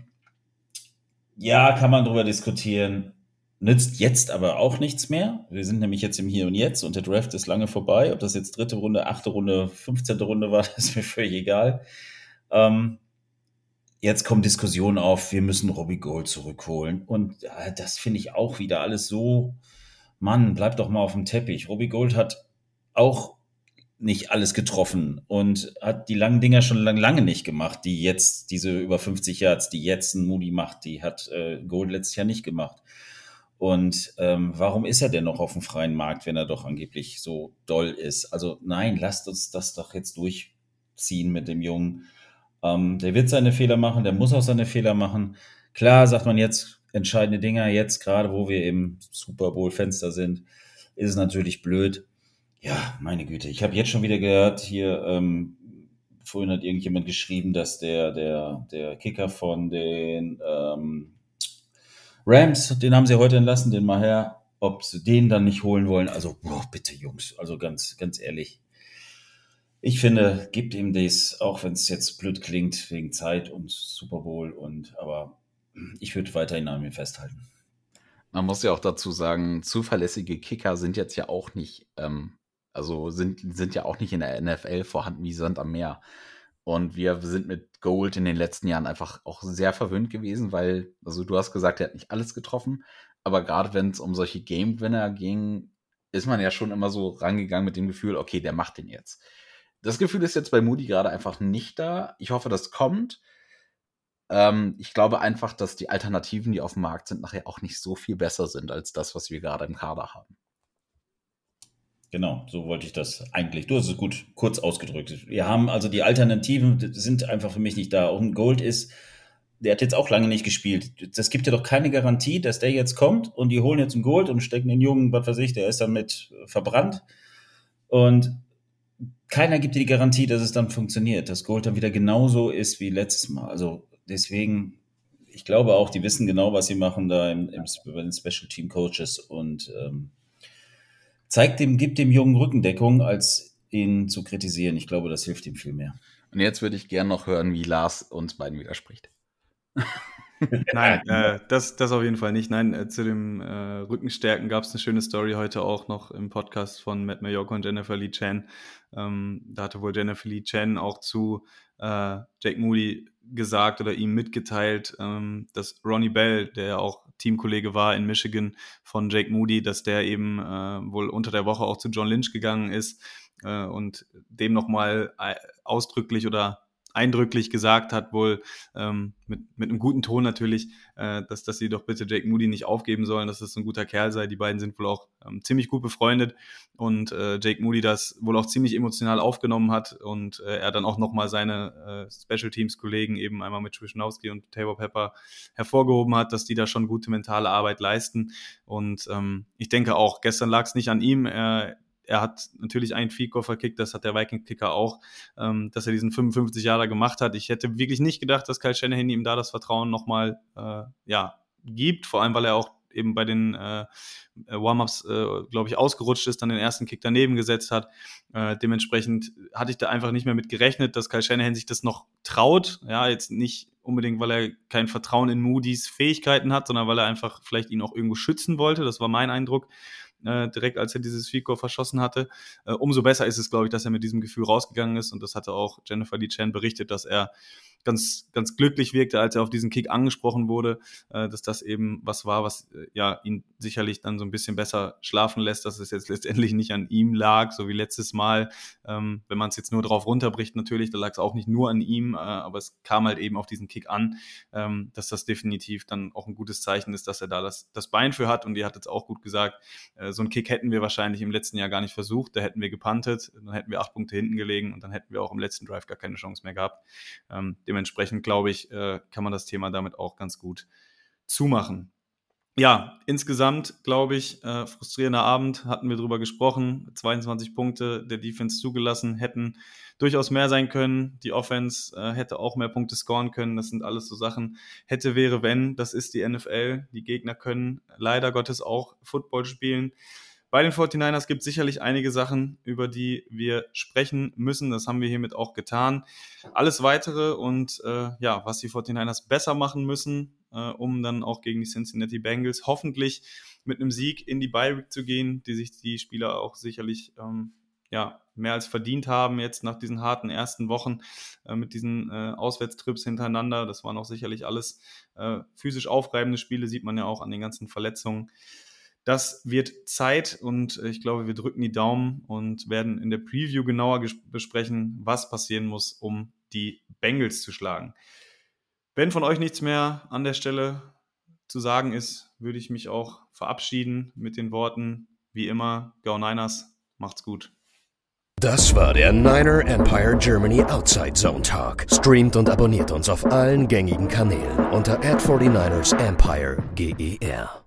ja, kann man darüber diskutieren. Nützt jetzt aber auch nichts mehr. Wir sind nämlich jetzt im Hier und Jetzt und der Draft ist lange vorbei. Ob das jetzt dritte Runde, achte Runde, 15. Runde war, [laughs] ist mir völlig egal. Ähm, jetzt kommt Diskussion auf, wir müssen Robbie Gold zurückholen. Und das finde ich auch wieder alles so, Mann, bleib doch mal auf dem Teppich. Robbie Gold hat auch nicht alles getroffen und hat die langen Dinger schon lang, lange nicht gemacht, die jetzt, diese über 50 Yards, die jetzt ein Moody macht, die hat äh, Gold letztes Jahr nicht gemacht. Und ähm, warum ist er denn noch auf dem freien Markt, wenn er doch angeblich so doll ist? Also nein, lasst uns das doch jetzt durchziehen mit dem Jungen. Ähm, der wird seine Fehler machen, der muss auch seine Fehler machen. Klar, sagt man jetzt entscheidende Dinger, jetzt gerade wo wir im Super Bowl-Fenster sind, ist es natürlich blöd. Ja, meine Güte, ich habe jetzt schon wieder gehört, hier, ähm, vorhin hat irgendjemand geschrieben, dass der, der, der Kicker von den ähm, Rams, den haben sie heute entlassen, den mal her, ob sie den dann nicht holen wollen. Also, boah, bitte Jungs, also ganz, ganz ehrlich. Ich finde, gibt ihm das, auch wenn es jetzt blöd klingt, wegen Zeit und Super Bowl und, aber ich würde weiterhin an mir festhalten. Man muss ja auch dazu sagen, zuverlässige Kicker sind jetzt ja auch nicht, ähm, also sind, sind ja auch nicht in der NFL vorhanden wie Sand am Meer. Und wir sind mit Gold in den letzten Jahren einfach auch sehr verwöhnt gewesen, weil, also du hast gesagt, er hat nicht alles getroffen, aber gerade wenn es um solche Game-Winner ging, ist man ja schon immer so rangegangen mit dem Gefühl, okay, der macht den jetzt. Das Gefühl ist jetzt bei Moody gerade einfach nicht da. Ich hoffe, das kommt. Ähm, ich glaube einfach, dass die Alternativen, die auf dem Markt sind, nachher auch nicht so viel besser sind als das, was wir gerade im Kader haben. Genau, so wollte ich das eigentlich. Du hast es gut kurz ausgedrückt. Wir haben also die Alternativen sind einfach für mich nicht da. Und Gold ist, der hat jetzt auch lange nicht gespielt. Das gibt ja doch keine Garantie, dass der jetzt kommt und die holen jetzt einen Gold und stecken den Jungen, was weiß ich, der ist damit verbrannt. Und keiner gibt dir die Garantie, dass es dann funktioniert, dass Gold dann wieder genauso ist wie letztes Mal. Also deswegen, ich glaube auch, die wissen genau, was sie machen da im, im, bei den Special Team Coaches und ähm, zeigt dem, gibt dem Jungen Rückendeckung, als ihn zu kritisieren. Ich glaube, das hilft ihm viel mehr. Und jetzt würde ich gerne noch hören, wie Lars uns beiden widerspricht. Nein, äh, das, das auf jeden Fall nicht. Nein, äh, zu dem äh, Rückenstärken gab es eine schöne Story heute auch noch im Podcast von Matt Mallorca und Jennifer Lee Chan. Ähm, da hatte wohl Jennifer Lee Chan auch zu äh, Jake Moody gesagt oder ihm mitgeteilt, ähm, dass Ronnie Bell, der ja auch Teamkollege war in Michigan von Jake Moody, dass der eben äh, wohl unter der Woche auch zu John Lynch gegangen ist äh, und dem nochmal ausdrücklich oder eindrücklich gesagt hat, wohl ähm, mit, mit einem guten Ton natürlich, äh, dass, dass sie doch bitte Jake Moody nicht aufgeben sollen, dass das ein guter Kerl sei. Die beiden sind wohl auch ähm, ziemlich gut befreundet und äh, Jake Moody das wohl auch ziemlich emotional aufgenommen hat und äh, er dann auch nochmal seine äh, Special Teams Kollegen eben einmal mit Schwischnowski und Tabor Pepper hervorgehoben hat, dass die da schon gute mentale Arbeit leisten und ähm, ich denke auch, gestern lag es nicht an ihm, er er hat natürlich einen Fico verkickt, das hat der Viking-Kicker auch, ähm, dass er diesen 55 Jahre gemacht hat. Ich hätte wirklich nicht gedacht, dass Kyle Shanahan ihm da das Vertrauen nochmal äh, ja, gibt, vor allem weil er auch eben bei den äh, Warm-ups, äh, glaube ich, ausgerutscht ist, dann den ersten Kick daneben gesetzt hat. Äh, dementsprechend hatte ich da einfach nicht mehr mit gerechnet, dass Kyle Shanahan sich das noch traut. Ja, jetzt nicht unbedingt, weil er kein Vertrauen in Moody's Fähigkeiten hat, sondern weil er einfach vielleicht ihn auch irgendwo schützen wollte. Das war mein Eindruck äh, direkt als er dieses Fico verschossen hatte. Äh, umso besser ist es, glaube ich, dass er mit diesem Gefühl rausgegangen ist. Und das hatte auch Jennifer Lee Chan berichtet, dass er ganz, ganz glücklich wirkte, als er auf diesen Kick angesprochen wurde, äh, dass das eben was war, was äh, ja ihn sicherlich dann so ein bisschen besser schlafen lässt, dass es jetzt [laughs] letztendlich nicht an ihm lag, so wie letztes Mal. Ähm, wenn man es jetzt nur drauf runterbricht, natürlich, da lag es auch nicht nur an ihm, äh, aber es kam halt eben auf diesen Kick an, ähm, dass das definitiv dann auch ein gutes Zeichen ist, dass er da das, das Bein für hat. Und die hat jetzt auch gut gesagt, äh, so einen Kick hätten wir wahrscheinlich im letzten Jahr gar nicht versucht, da hätten wir gepantet, dann hätten wir acht Punkte hinten gelegen und dann hätten wir auch im letzten Drive gar keine Chance mehr gehabt. Ähm, dementsprechend glaube ich, äh, kann man das Thema damit auch ganz gut zumachen. Ja, insgesamt glaube ich, äh, frustrierender Abend, hatten wir drüber gesprochen. 22 Punkte der Defense zugelassen, hätten durchaus mehr sein können. Die Offense äh, hätte auch mehr Punkte scoren können. Das sind alles so Sachen. Hätte, wäre, wenn. Das ist die NFL. Die Gegner können leider Gottes auch Football spielen. Bei den 49ers gibt es sicherlich einige Sachen, über die wir sprechen müssen. Das haben wir hiermit auch getan. Alles weitere und äh, ja, was die 49ers besser machen müssen, äh, um dann auch gegen die Cincinnati Bengals hoffentlich mit einem Sieg in die Bye zu gehen, die sich die Spieler auch sicherlich ähm, ja, mehr als verdient haben jetzt nach diesen harten ersten Wochen äh, mit diesen äh, Auswärtstrips hintereinander. Das waren auch sicherlich alles äh, physisch aufreibende Spiele, sieht man ja auch an den ganzen Verletzungen. Das wird Zeit und ich glaube, wir drücken die Daumen und werden in der Preview genauer besprechen, was passieren muss, um die Bengals zu schlagen. Wenn von euch nichts mehr an der Stelle zu sagen ist, würde ich mich auch verabschieden mit den Worten, wie immer, Go Niners, macht's gut. Das war der Niner Empire Germany Outside Zone Talk. Streamt und abonniert uns auf allen gängigen Kanälen unter ad 49 ersempire GER.